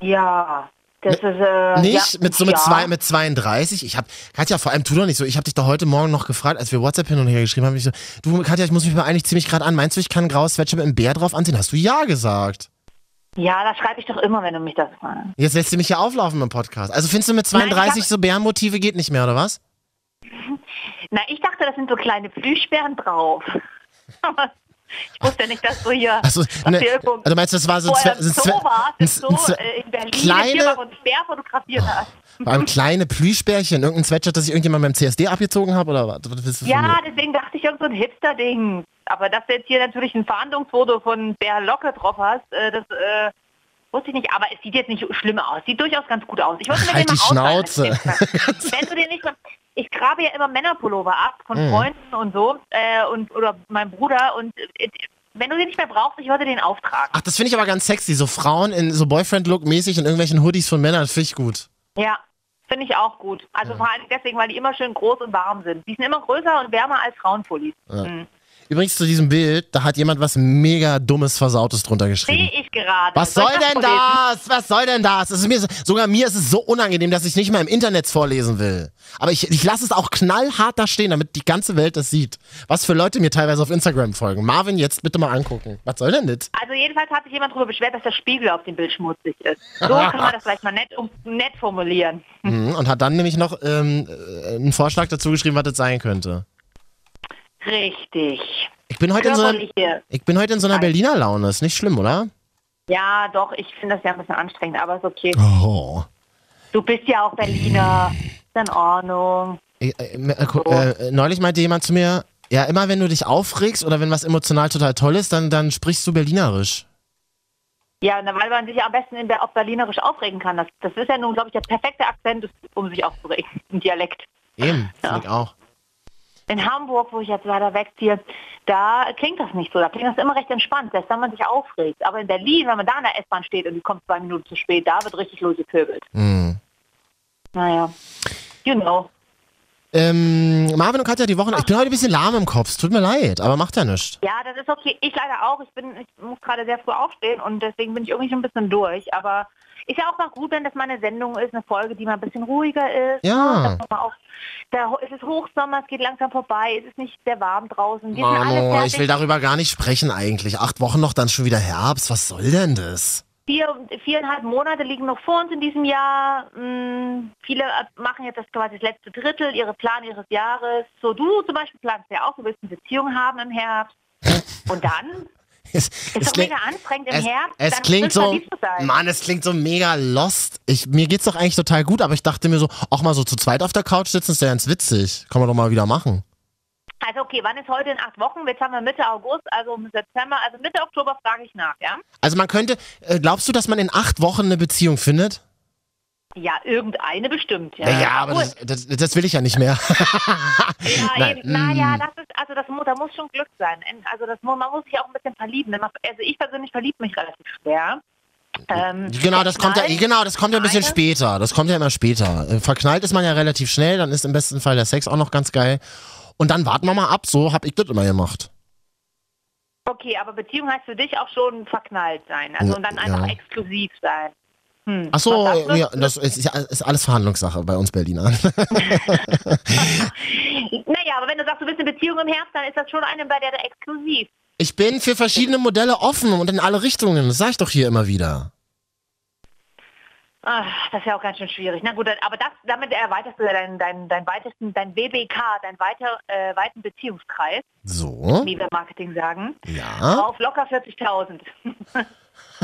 ja, das ist äh, Nicht ja, mit so mit, ja. zwei, mit 32. Ich hab, Katja, vor allem tu doch nicht so. Ich habe dich doch heute Morgen noch gefragt, als wir WhatsApp hin und her geschrieben haben. Ich so, du, Katja, ich muss mich mal eigentlich ziemlich gerade an. Meinst du, ich kann ein graues Sweatshirt mit einem Bär drauf anziehen? Hast du ja gesagt. Ja, das schreibe ich doch immer, wenn du mich das fragst. Jetzt lässt du mich ja auflaufen im Podcast. Also findest du mit Nein, ich 32 hab- so Bärenmotive geht nicht mehr, oder was? Na, ich dachte, das sind so kleine Plüschbären drauf. ich wusste nicht, dass du hier, dass ne, also meinst du, das war so Zoo ein Zoo, ein Zwe- äh, in Berlin, kleine- hier mal und Bär fotografiert hast. Allem kleine Plüschbärchen, irgendein Sweatshirt, das ich irgendjemand beim CSD abgezogen habe, oder was? Ja, deswegen dachte ich, irgend so ein Hipster-Ding. Aber dass du jetzt hier natürlich ein Verhandlungsfoto von Bär Locke drauf hast, äh, das äh, wusste ich nicht. Aber es sieht jetzt nicht schlimm aus. Sieht durchaus ganz gut aus. Ich wollte mir Halt den die mal Schnauze. ausleihen. Wenn du dir nicht mal... Ich grabe ja immer Männerpullover ab von Mhm. Freunden und so äh, und oder meinem Bruder und äh, wenn du den nicht mehr brauchst, ich wollte den auftragen. Ach, das finde ich aber ganz sexy. So Frauen in so Boyfriend-Look-mäßig in irgendwelchen Hoodies von Männern, das finde ich gut. Ja, finde ich auch gut. Also vor allem deswegen, weil die immer schön groß und warm sind. Die sind immer größer und wärmer als Frauenpullis. Mhm. Übrigens zu diesem Bild, da hat jemand was mega dummes, versautes drunter geschrieben. Sehe ich gerade. Was Soll soll denn das? Was soll denn das? Es ist mir, so- sogar mir ist es so unangenehm, dass ich nicht mal im Internet vorlesen will. Aber ich, ich lasse es auch knallhart da stehen, damit die ganze Welt das sieht. Was für Leute mir teilweise auf Instagram folgen. Marvin, jetzt bitte mal angucken. Was soll denn das? Also jedenfalls hat sich jemand darüber beschwert, dass der Spiegel auf dem Bild schmutzig ist. So kann man das vielleicht mal nett, um, nett formulieren. Mhm, Und hat dann nämlich noch ähm, äh, einen Vorschlag dazu geschrieben, was das sein könnte. Richtig. Ich bin heute in so einer, ich bin heute in so einer Berliner Laune. Ist nicht schlimm, oder? Ja, doch, ich finde das ja ein bisschen anstrengend, aber ist okay. Oh. Du bist ja auch Berliner. Ist in Ordnung. Ich, äh, äh, äh, neulich meinte jemand zu mir, ja, immer wenn du dich aufregst oder wenn was emotional total toll ist, dann, dann sprichst du Berlinerisch. Ja, weil man sich am besten in auf Berlinerisch aufregen kann. Das, das ist ja nun, glaube ich, der perfekte Akzent, um sich aufzuregen. Ein Dialekt. Eben, Ja. finde ich auch. In Hamburg, wo ich jetzt leider wegziehe, da klingt das nicht so. Da klingt das immer recht entspannt, selbst wenn man sich aufregt. Aber in Berlin, wenn man da in der S-Bahn steht und die kommt zwei Minuten zu spät, da wird richtig losgepöbelt. Hm. Naja, you know. Ähm, Marvin und Katja, die Woche, ich bin heute ein bisschen lahm im Kopf. Es Tut mir leid, aber macht ja nichts. Ja, das ist okay. Ich leider auch. Ich bin, ich muss gerade sehr früh aufstehen und deswegen bin ich irgendwie schon ein bisschen durch. Aber ist ja auch mal gut, wenn das mal eine Sendung ist, eine Folge, die mal ein bisschen ruhiger ist. Ja. Auch, da, es ist Hochsommer, es geht langsam vorbei, es ist nicht sehr warm draußen. Wir Mamo, ich will darüber gar nicht sprechen eigentlich. Acht Wochen noch, dann schon wieder Herbst. Was soll denn das? Vier, viereinhalb Monate liegen noch vor uns in diesem Jahr. Hm, viele machen jetzt das quasi das letzte Drittel, ihre Plan ihres Jahres. So du zum Beispiel planst ja auch, du willst eine Beziehung haben im Herbst. Und dann? Es, Ist mega anstrengend im es, Herbst. es klingt so. Mann, es klingt so mega lost. Ich, mir geht's doch eigentlich total gut, aber ich dachte mir so, auch mal so zu zweit auf der Couch sitzen, ist ja ganz witzig. Kann man doch mal wieder machen. Also okay, wann ist heute in acht Wochen? Jetzt haben wir Mitte August, also September, also Mitte Oktober frage ich nach, ja? Also man könnte, äh, glaubst du, dass man in acht Wochen eine Beziehung findet? Ja, irgendeine bestimmt, ja. Ja, aber das, das, das will ich ja nicht mehr. Ja, Nein, eben. Naja, mm. das ist, also das da muss schon Glück sein. Also das, man muss sich auch ein bisschen verlieben. Also ich persönlich verliebe mich relativ schwer. Ähm, Genau, das kommt ja, genau, das kommt ja ein bisschen später. Das kommt ja immer später. Äh, Verknallt ist man ja relativ schnell, dann ist im besten Fall der Sex auch noch ganz geil. Und dann warten wir mal ab, so hab ich das immer gemacht. Okay, aber Beziehung heißt für dich auch schon verknallt sein. Also und dann einfach ja. exklusiv sein. Hm. Ach so, du? ja, das ist, ist alles Verhandlungssache bei uns Berlinern. Naja, aber wenn du sagst, du bist in Beziehung im Herbst, dann ist das schon eine, bei der du exklusiv. Ich bin für verschiedene Modelle offen und in alle Richtungen. Das sag ich doch hier immer wieder. Ach, das ist ja auch ganz schön schwierig. Na gut, aber das, damit erweiterst du ja deinen dein, dein weitesten, dein WBK, deinen weiter, äh, weiten Beziehungskreis, So, wie wir Marketing sagen, ja, auf locker 40.000.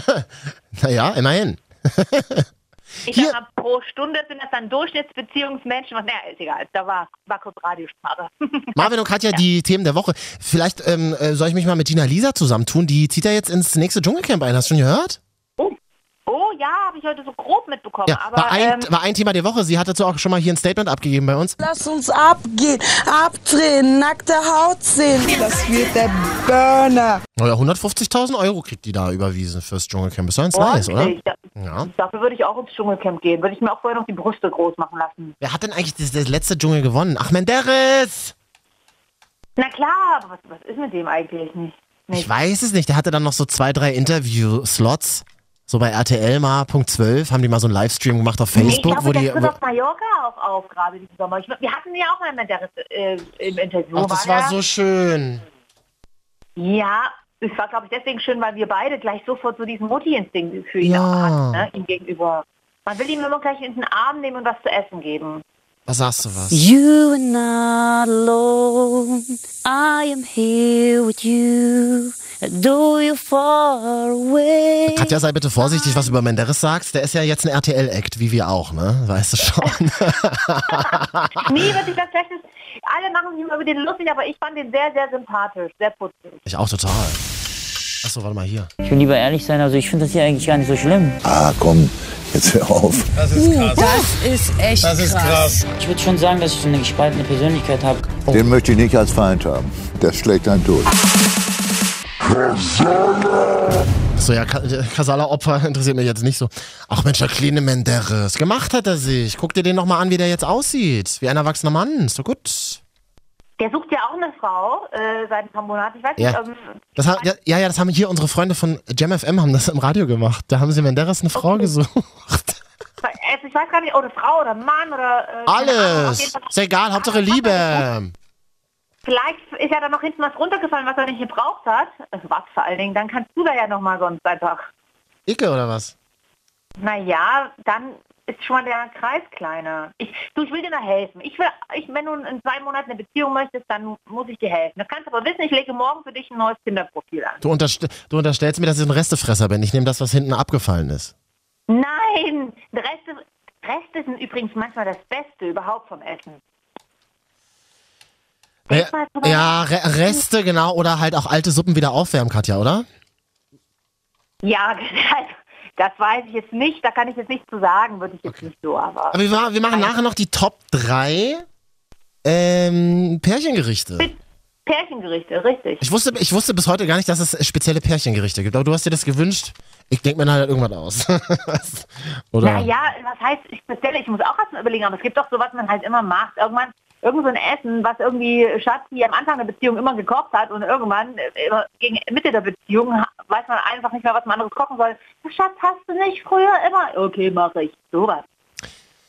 naja, immerhin. Ich Hier, sag mal, pro Stunde sind das dann Durchschnittsbeziehungsmenschen. Was, naja, ist egal. Da war, war kurz Radiosprache. Marvin und Katja, die Themen der Woche. Vielleicht ähm, äh, soll ich mich mal mit Gina Lisa zusammentun. Die zieht ja jetzt ins nächste Dschungelcamp ein. Hast du schon gehört? Oh ja, habe ich heute so grob mitbekommen. Ja, aber war ein, ähm, war ein Thema der Woche. Sie hat dazu auch schon mal hier ein Statement abgegeben bei uns. Lass uns abgehen, abdrehen, nackte Haut sehen. Das wird der Burner. Oder 150.000 Euro kriegt die da überwiesen fürs Dschungelcamp. Ist doch ganz nice, oder? Da- Ja. Dafür würde ich auch ins Dschungelcamp gehen. Würde ich mir auch vorher noch die Brüste groß machen lassen. Wer hat denn eigentlich das, das letzte Dschungel gewonnen? Ach, Menderes! Na klar, aber was, was ist mit dem eigentlich nicht? nicht. Ich weiß es nicht. Der hatte dann noch so zwei, drei Interview-Slots. So bei RTL mal, Punkt 12, haben die mal so einen Livestream gemacht auf Nee, ich Facebook, glaube, wo die. tritt Wo, auf Mallorca auch auf, gerade diesen Sommer. Ich, wir hatten ja auch mal mit der äh, im Interview. ach, das war war so schön. Ja, es war, glaube ich, deswegen schön, weil wir beide gleich sofort so diesen Mutti-Instinkt für ihn Ja. auch hatten, ne, ihm gegenüber. Man will ihm immer gleich in den Arm nehmen und was zu essen geben. Was sagst du was? You are not alone. I am here with you. Though you're far away. Katja, sei bitte vorsichtig, was du über Menderes sagst. Der ist ja jetzt ein RTL-Act, wie wir auch, ne? Weißt du schon. Nie wird ich was Schlechtes. Alle machen sich immer über den lustig, aber ich fand den sehr, sehr sympathisch, sehr putzig. ich auch total. Achso, warte mal hier. Ich will lieber ehrlich sein, also ich finde das hier eigentlich gar nicht so schlimm. Ah, komm, jetzt hör auf. Das ist echt krass. Ich würde schon sagen, dass ich so eine gespaltene Persönlichkeit habe. Den möchte ich nicht als Feind haben. Der schlägt einen durch. So, ja, Ka- äh, Kasala-Opfer interessiert mich jetzt nicht so. Ach Mensch, der kleine Menderes. Gemacht hat er sich. Guck dir den nochmal an, wie der jetzt aussieht. Wie ein erwachsener Mann. Ist doch gut. Der sucht ja auch eine Frau äh, seit ein paar Monaten. Ich weiß Ja. nicht, ähm, Das ha ja, ja, das haben hier unsere Freunde von JamFM haben das im Radio gemacht. Da haben sie Menderes eine Frau gesucht. also ich weiß gar nicht, oder Frau oder Mann oder... Äh, Ahnung, Alles. Fall- Ist egal, Hauptsache Liebe. Vielleicht ist ja da noch hinten was runtergefallen, was er nicht gebraucht hat. Also was vor allen Dingen. Dann kannst du da ja noch mal sonst einfach... Icke oder was? Naja, dann ist schon mal der Kreis kleiner. Ich, du, ich will dir da helfen. Ich will, ich, wenn du in zwei Monaten eine Beziehung möchtest, dann muss ich dir helfen. Das kannst du aber wissen, ich lege morgen für dich ein neues Kinderprofil an. Du, unterst du unterstellst mir, dass ich ein Restefresser bin. Ich nehme das, was hinten abgefallen ist. Nein, Reste, Reste sind übrigens manchmal das Beste überhaupt vom Essen. Drüber ja, Re Reste, genau. Oder halt auch alte Suppen wieder aufwärmen, Katja, oder? Ja, das weiß ich jetzt nicht. Da kann ich jetzt nicht zu sagen, würde ich jetzt nicht so. Aber Aber wir, wir machen nachher noch die Top 3 ähm, Pärchengerichte. Pärchengerichte, richtig. Ich wusste, ich wusste bis heute gar nicht, dass es spezielle Pärchengerichte gibt. Aber du hast dir das gewünscht. Ich denke mir halt irgendwas aus. oder? Naja, was heißt speziell? Ich muss auch erst mal überlegen, aber es gibt doch so, was man halt immer macht. Irgendwann, irgend so ein Essen, was irgendwie Schatzi am Anfang der Beziehung immer gekocht hat und irgendwann äh, immer gegen Mitte der Beziehung weiß man einfach nicht mehr, was man anderes kochen soll. Schatz, hast du nicht früher immer? Okay, mache ich. Sowas.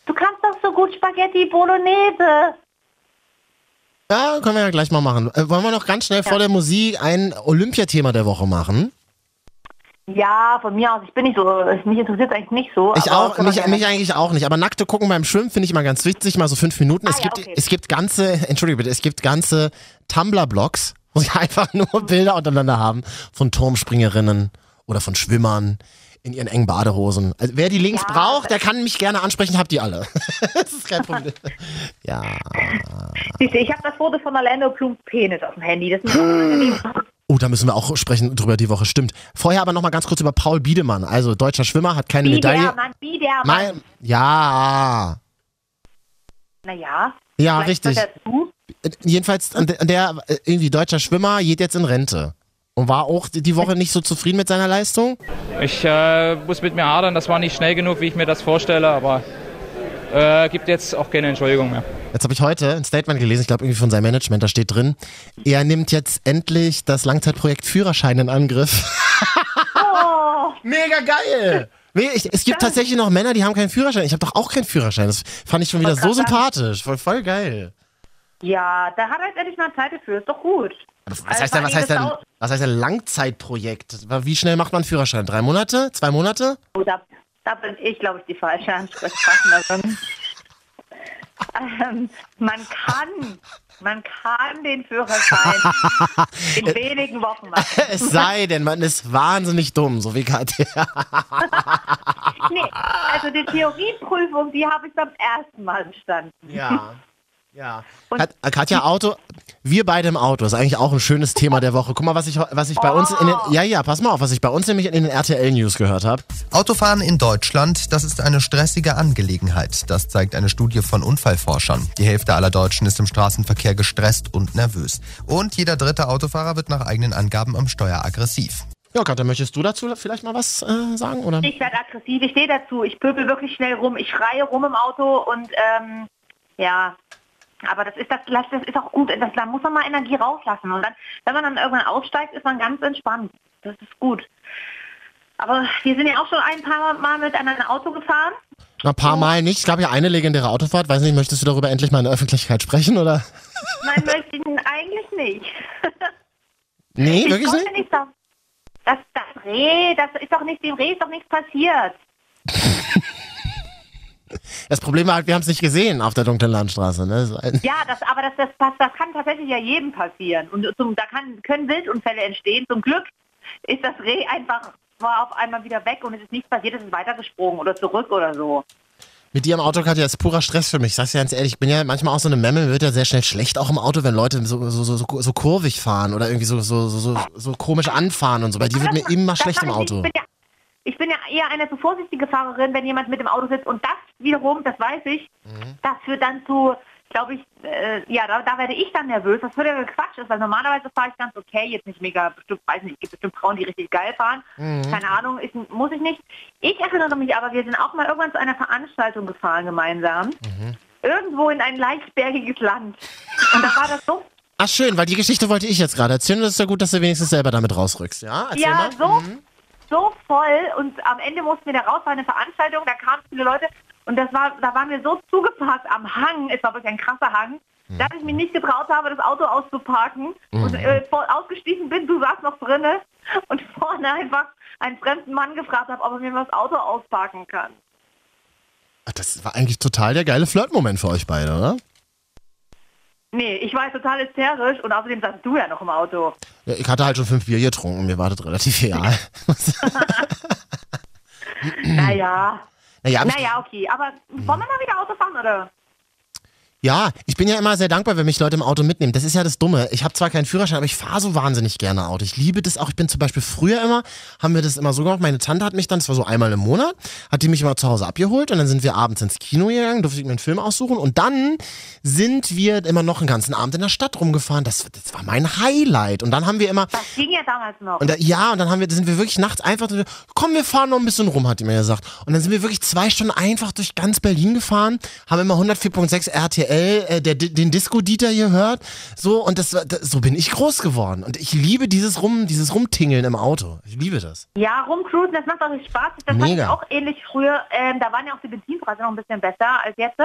Du kannst doch so gut Spaghetti Bolognese. Ja, können wir ja gleich mal machen. Äh, wollen wir noch ganz schnell vor der Musik ein Olympiathema der Woche machen? Ja, von mir aus. Ich bin nicht so, mich interessiert eigentlich nicht so. Ich auch, mich, mich eigentlich auch nicht. Aber nackte gucken beim Schwimmen finde ich immer ganz witzig, mal so fünf Minuten. es, Ah, ja, gibt, okay. es gibt ganze, entschuldige bitte, es gibt ganze Tumblr-Blogs, wo sie einfach nur Bilder untereinander haben von Turmspringerinnen oder von Schwimmern in ihren engen Badehosen. Also wer die Links Ja, braucht, der kann mich gerne ansprechen, habt die alle. das ist kein Problem. ja. Siehst du, Ich habe das Foto von Orlando Blums Penis auf dem Handy. Das ist Oh, da müssen wir auch sprechen drüber die Woche, stimmt. Vorher aber noch mal ganz kurz über Paul Biedemann. Also deutscher Schwimmer, hat keine Medaille. Biedermann, Biedermann. Mein, ja, Naja. ja, richtig. Äh, Jedenfalls, an der, an der äh, irgendwie deutscher Schwimmer geht jetzt in Rente. Und war auch die die Woche nicht so zufrieden mit seiner Leistung? Ich äh, muss mit mir hadern, das war nicht schnell genug, wie ich mir das vorstelle, aber äh, gibt jetzt auch keine Entschuldigung mehr. Jetzt habe ich heute ein Statement gelesen, ich glaube irgendwie von seinem Management, da steht drin, er nimmt jetzt endlich das Langzeitprojekt Führerschein in Angriff. Oh, Mega geil! Nee, ich, es gibt tatsächlich noch Männer, die haben keinen Führerschein. Ich habe doch auch keinen Führerschein. Das fand ich schon wieder so sympathisch. Voll, voll geil. ja, da hat er jetzt endlich mal Zeit dafür. Ist doch gut. Was Also heißt denn, was heißt denn, das was heißt denn Langzeitprojekt? Wie schnell macht man einen Führerschein? Drei Monate? Zwei Monate? Oh, da, bin ich, glaube ich, die falsche Ansprechpartnerin. ähm, man kann, man kann den Führerschein in wenigen Wochen machen. Es sei denn, man ist wahnsinnig dumm, so wie Katja. Nee, also die Theorieprüfung, die habe ich beim ersten Mal bestanden. Ja. Ja. Kat äh, Katja, Auto, wir beide im Auto, ist eigentlich auch ein schönes Thema der Woche. Guck mal, was ich, was ich bei uns in den, ja, ja, pass mal auf, was ich bei uns nämlich in den RTL-News gehört habe. Autofahren in Deutschland, das ist eine stressige Angelegenheit. Das zeigt eine Studie von Unfallforschern. Die Hälfte aller Deutschen ist im Straßenverkehr gestresst und nervös. Und jeder dritte Autofahrer wird nach eigenen Angaben am Steuer aggressiv. Ja, Katja, möchtest du dazu vielleicht mal was äh, sagen? Oder? Ich werde aggressiv, ich stehe dazu, ich pöbel wirklich schnell rum, ich schreie rum im Auto und ähm, ja, aber das ist das, das ist auch gut, das, da muss man mal Energie rauslassen und dann, wenn man dann irgendwann aussteigt, ist man ganz entspannt. Das ist gut. Aber wir sind ja auch schon ein paar Mal mit einem Auto gefahren. Ein paar Mal nicht. Es gab ja eine legendäre Autofahrt. Weiß nicht, möchtest du darüber endlich mal in der Öffentlichkeit sprechen, oder? Nein, möchte ich eigentlich nicht. Nee, ich wirklich nicht? nicht das, das Reh, das ist doch nicht, dem Reh ist doch nichts passiert. Das Problem war halt, wir haben es nicht gesehen auf der dunklen Landstraße. Ne? Ja, das, aber das, das, das, das kann tatsächlich ja jedem passieren. Und zum, da kann, können Wildunfälle entstehen. Zum Glück ist das Reh einfach war auf einmal wieder weg und es ist nichts passiert, es ist weitergesprungen oder zurück oder so. Mit dir im Auto, Katja, ist purer Stress für mich. Ich sag's dir ganz ehrlich, ich bin ja manchmal auch so eine Memme, wird ja sehr schnell schlecht, auch im Auto, wenn Leute so, so, so, so, kurvig fahren oder irgendwie so, so, so, so, komisch anfahren und so. Bei dir wird mir immer schlecht im. Auto. Ich bin, ja, ich bin ja eher eine zu vorsichtige Fahrerin, wenn jemand mit dem Auto sitzt. Und das wiederum, das weiß ich, Mhm. das führt dann zu, glaube ich, äh, ja, da, da werde ich dann nervös, was völliger Quatsch ist, weil normalerweise fahre ich ganz okay, jetzt nicht mega, bestimmt, weiß nicht, es gibt bestimmt Frauen, die richtig geil fahren, Mhm. keine Ahnung, ist, muss ich nicht. Ich erinnere mich aber, wir sind auch mal irgendwann zu einer Veranstaltung gefahren gemeinsam, Mhm. irgendwo in ein leicht bergiges Land. Und da war das so Ach schön, weil die Geschichte wollte ich jetzt gerade erzählen. Das ist ja gut, dass du wenigstens selber damit rausrückst. Ja, erzähl ja, mal. so, so voll und am Ende mussten wir da raus, war eine Veranstaltung, da kamen viele Leute und das war, da waren wir so zugepasst am Hang, es war wirklich ein krasser Hang, dass ich mich nicht getraut habe, das Auto auszuparken und äh, ausgestiegen bin, du saßt noch drinne und vorne einfach einen fremden Mann gefragt habe, ob er mir das Auto ausparken kann. Das war eigentlich total der geile Flirtmoment für euch beide, oder? Nee, ich war jetzt total hysterisch und außerdem saßt du ja noch im Auto. Ja, ich hatte halt schon fünf Bier getrunken, mir war das relativ egal. Naja. Naja, Naja, okay. Aber wollen wir mal wieder Auto fahren, oder? Ja, ich bin ja immer sehr dankbar, wenn mich Leute im Auto mitnehmen. Das ist ja das Dumme. Ich habe zwar keinen Führerschein, aber ich fahre so wahnsinnig gerne Auto. Ich liebe das auch. Ich bin zum Beispiel früher immer, haben wir das immer so gemacht. Meine Tante hat mich dann, das war so einmal im Monat, hat die mich immer zu Hause abgeholt und dann sind wir abends ins Kino gegangen, durfte ich mir einen Film aussuchen und dann sind wir immer noch einen ganzen Abend in der Stadt rumgefahren. Das, das war mein Highlight. Und dann haben wir immer, Das ging ja damals noch. und da, ja, und dann haben wir, sind wir wirklich nachts einfach, komm, wir fahren noch ein bisschen rum, hat die mir gesagt. Und dann sind wir wirklich zwei Stunden einfach durch ganz Berlin gefahren, haben immer 104.6 RTL, äh, der, den Disco-Dieter gehört, so, und das, war- das, so bin ich groß geworden. Und ich liebe dieses Rum, dieses Rumtingeln im Auto. Ich liebe das. Ja, rumcruisen, das macht auch Spaß. Das hatte Mega. ich auch ähnlich früher. Ähm, da waren ja auch die Benzinpreise noch ein bisschen besser als jetzt.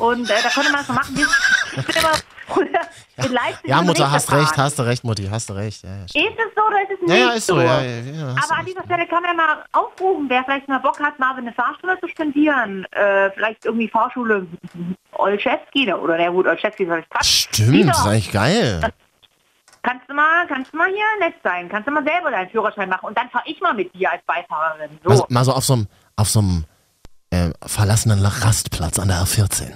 Und äh, da konnte man das so machen. wie- Ich bin immer früher in Leipzig Ja, Mutter, hast recht, hast du recht, Mutti, hast du recht. Ja, ja. Ist es so oder ist es Ja, nicht ja, ist so, ja, ja, ja, Aber an dieser Stelle kann man ja mal aufrufen, wer vielleicht mal Bock hat, Marvin eine Fahrstunde zu spendieren. Äh, vielleicht irgendwie Fahrschule Olszewski oder na gut, Olszewski soll ich Quatsch. Stimmt, das ist eigentlich geil. Kannst du mal, kannst du mal hier nett sein, kannst du mal selber deinen Führerschein machen und dann fahre ich mal mit dir als Beifahrerin. So. Mal, mal so auf so einem, auf so einem äh, verlassenen Rastplatz an der R14.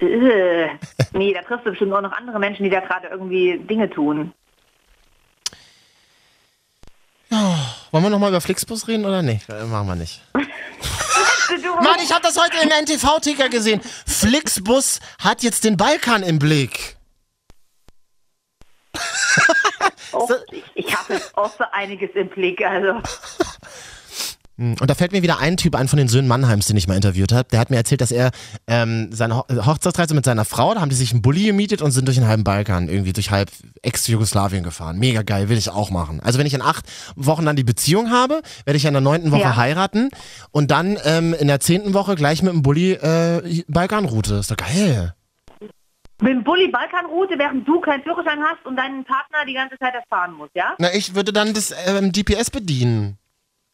Äh, nee, da triffst du bestimmt auch noch andere Menschen, die da gerade irgendwie Dinge tun. Wollen wir nochmal über Flixbus reden oder nicht? Äh, Machen wir nicht. Mann, ich habe das heute in NTV-Ticker gesehen. Flixbus hat jetzt den Balkan im Blick. oh, ich, habe jetzt auch so einiges im Blick. Also, Und da fällt mir wieder ein Typ ein von den Söhnen Mannheims, den ich mal interviewt habe. Der hat mir erzählt, dass er ähm, seine Ho Hochzeitsreise mit seiner Frau, da haben die sich einen Bulli gemietet und sind durch den halben Balkan, irgendwie durch halb Ex-Jugoslawien gefahren. Mega geil, will ich auch machen. Also wenn ich in acht Wochen dann die Beziehung habe, werde ich in der neunten Woche Ja. heiraten und dann ähm, in der zehnten Woche gleich mit dem Bulli äh, Balkanroute. Ist doch geil. mit dem Bulli Balkanroute, während du keinen Führerschein hast und deinen Partner die ganze Zeit das fahren muss, ja? Na, ich würde dann das ähm, GPS bedienen.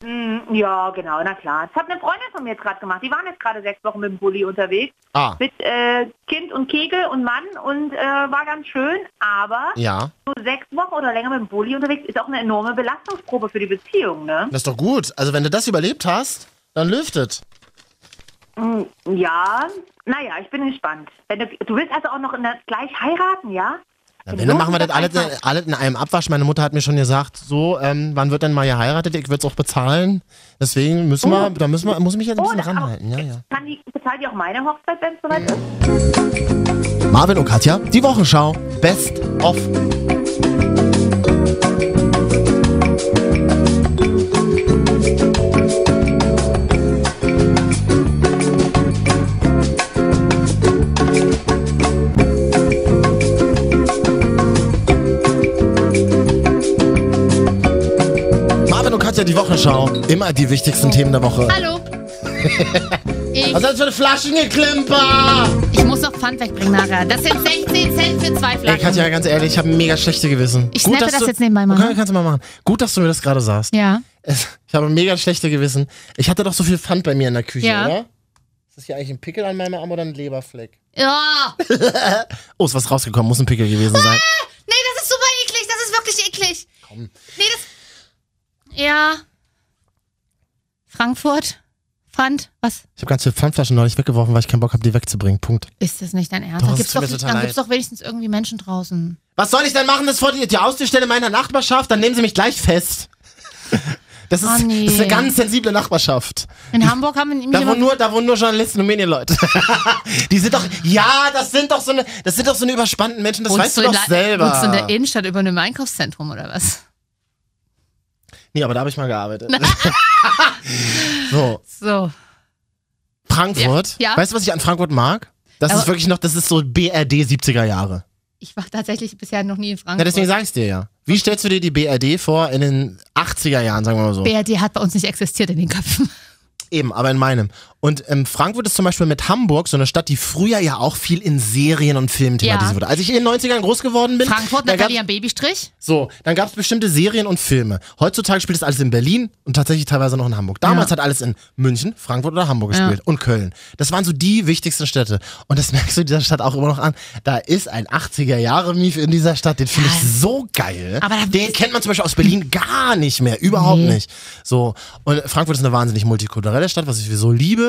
Mm, Ja, genau, na klar. Das hat eine Freundin von mir jetzt gerade gemacht. Die waren jetzt gerade sechs Wochen mit dem Bulli unterwegs. Ah, Mit äh, Kind und Kegel und Mann und äh, war ganz schön. Aber ja. so sechs Wochen oder länger mit dem Bulli unterwegs ist auch eine enorme Belastungsprobe für die Beziehung, ne? Das ist doch gut. Also wenn du das überlebt hast, dann lüftet. Mm, Ja, naja, ich bin gespannt. Wenn du, du willst also auch noch der, gleich heiraten, ja? Na, wenn, dann machen wir das alles, alles in einem Abwasch. Meine Mutter hat mir schon gesagt, so, ähm, wann wird denn mal geheiratet? Ich würde es auch bezahlen. Deswegen müssen wir, da müssen wir, muss ich mich jetzt ein Oh, bisschen auch- ranhalten. Ja, ja. Kann die, bezahlt die auch meine Hochzeit, wenn es soweit ist? Marvin und Katja, die Wochenschau. Best of. Und Katja, die Wochenschau. Immer die wichtigsten Themen der Woche. Hallo. Ich, Was ist das für eine Flaschengeklimper? ich muss noch Pfand wegbringen nachher. Das sind 16 Cent für zwei Ey, Flaschen. Katja, ganz ehrlich, ich habe ein mega schlechte Gewissen. Ich snappe dass das du- jetzt nebenbei mal, Okay, ne? kannst du mal machen. Gut, dass du mir das gerade sagst. Ja. Es, ich habe ein mega schlechte Gewissen. Ich hatte doch so viel Pfand bei mir in der Küche, Ja. oder? Ist das hier eigentlich ein Pickel an meinem Arm oder ein Leberfleck? Ja. Oh, ist was rausgekommen, muss ein Pickel gewesen sein. Nee, das ist super eklig. Das ist wirklich eklig. Komm. Nee, das. Ja. Frankfurt. Pfand. Was? Ich habe ganz viele Pfandflaschen neulich weggeworfen, weil ich keinen Bock habe, die wegzubringen. Punkt. Ist das nicht dein Ernst? Doch, dann es gibt's doch, dann leid. gibt's doch wenigstens irgendwie Menschen draußen. Was soll ich denn machen, das vor die, die Außenstelle meiner Nachbarschaft? Dann nehmen sie mich gleich fest. Das ist, Oh, nee. das ist eine ganz sensible Nachbarschaft. In Hamburg haben wir Da immer- wohnen, nur, da wohnen nur Journalisten und Medienleute. die sind doch, ja, das sind doch so eine, das sind doch so eine überspannten Menschen, das Wohnst weißt du doch selber. Wohnst du in der Innenstadt über einem Einkaufszentrum oder was? Nee, aber da habe ich mal gearbeitet. so, So. Frankfurt. Ja. Ja. Weißt du, was ich an Frankfurt mag? Das Aber- ist wirklich noch, das ist so BRD 70er Jahre. Ich war tatsächlich bisher noch nie in Frankfurt. Ja, deswegen sag ich's dir ja. Wie stellst du dir die BRD vor in den 80er Jahren, sagen wir mal so? BRD hat bei uns nicht existiert in den Köpfen. Eben, aber in meinem. Und ähm, Frankfurt ist zum Beispiel mit Hamburg so eine Stadt, die früher ja auch viel in Serien und Filmen thematisiert Ja. wurde. Als ich in den 90ern groß geworden bin, Frankfurt, Natalie am Babystrich. So, dann gab es bestimmte Serien und Filme. Heutzutage spielt es alles in Berlin und tatsächlich teilweise noch in Hamburg. Damals Ja. hat alles in München, Frankfurt oder Hamburg Ja. gespielt und Köln. Das waren so die wichtigsten Städte. Und das merkst du dieser Stadt auch immer noch an. Da ist ein 80er-Jahre-Mief in dieser Stadt, den finde ich so geil. Aber den kennt man zum Beispiel aus Berlin gar nicht mehr, überhaupt Nee. nicht. So, und Frankfurt ist eine wahnsinnig multikulturelle Stadt, was ich so liebe.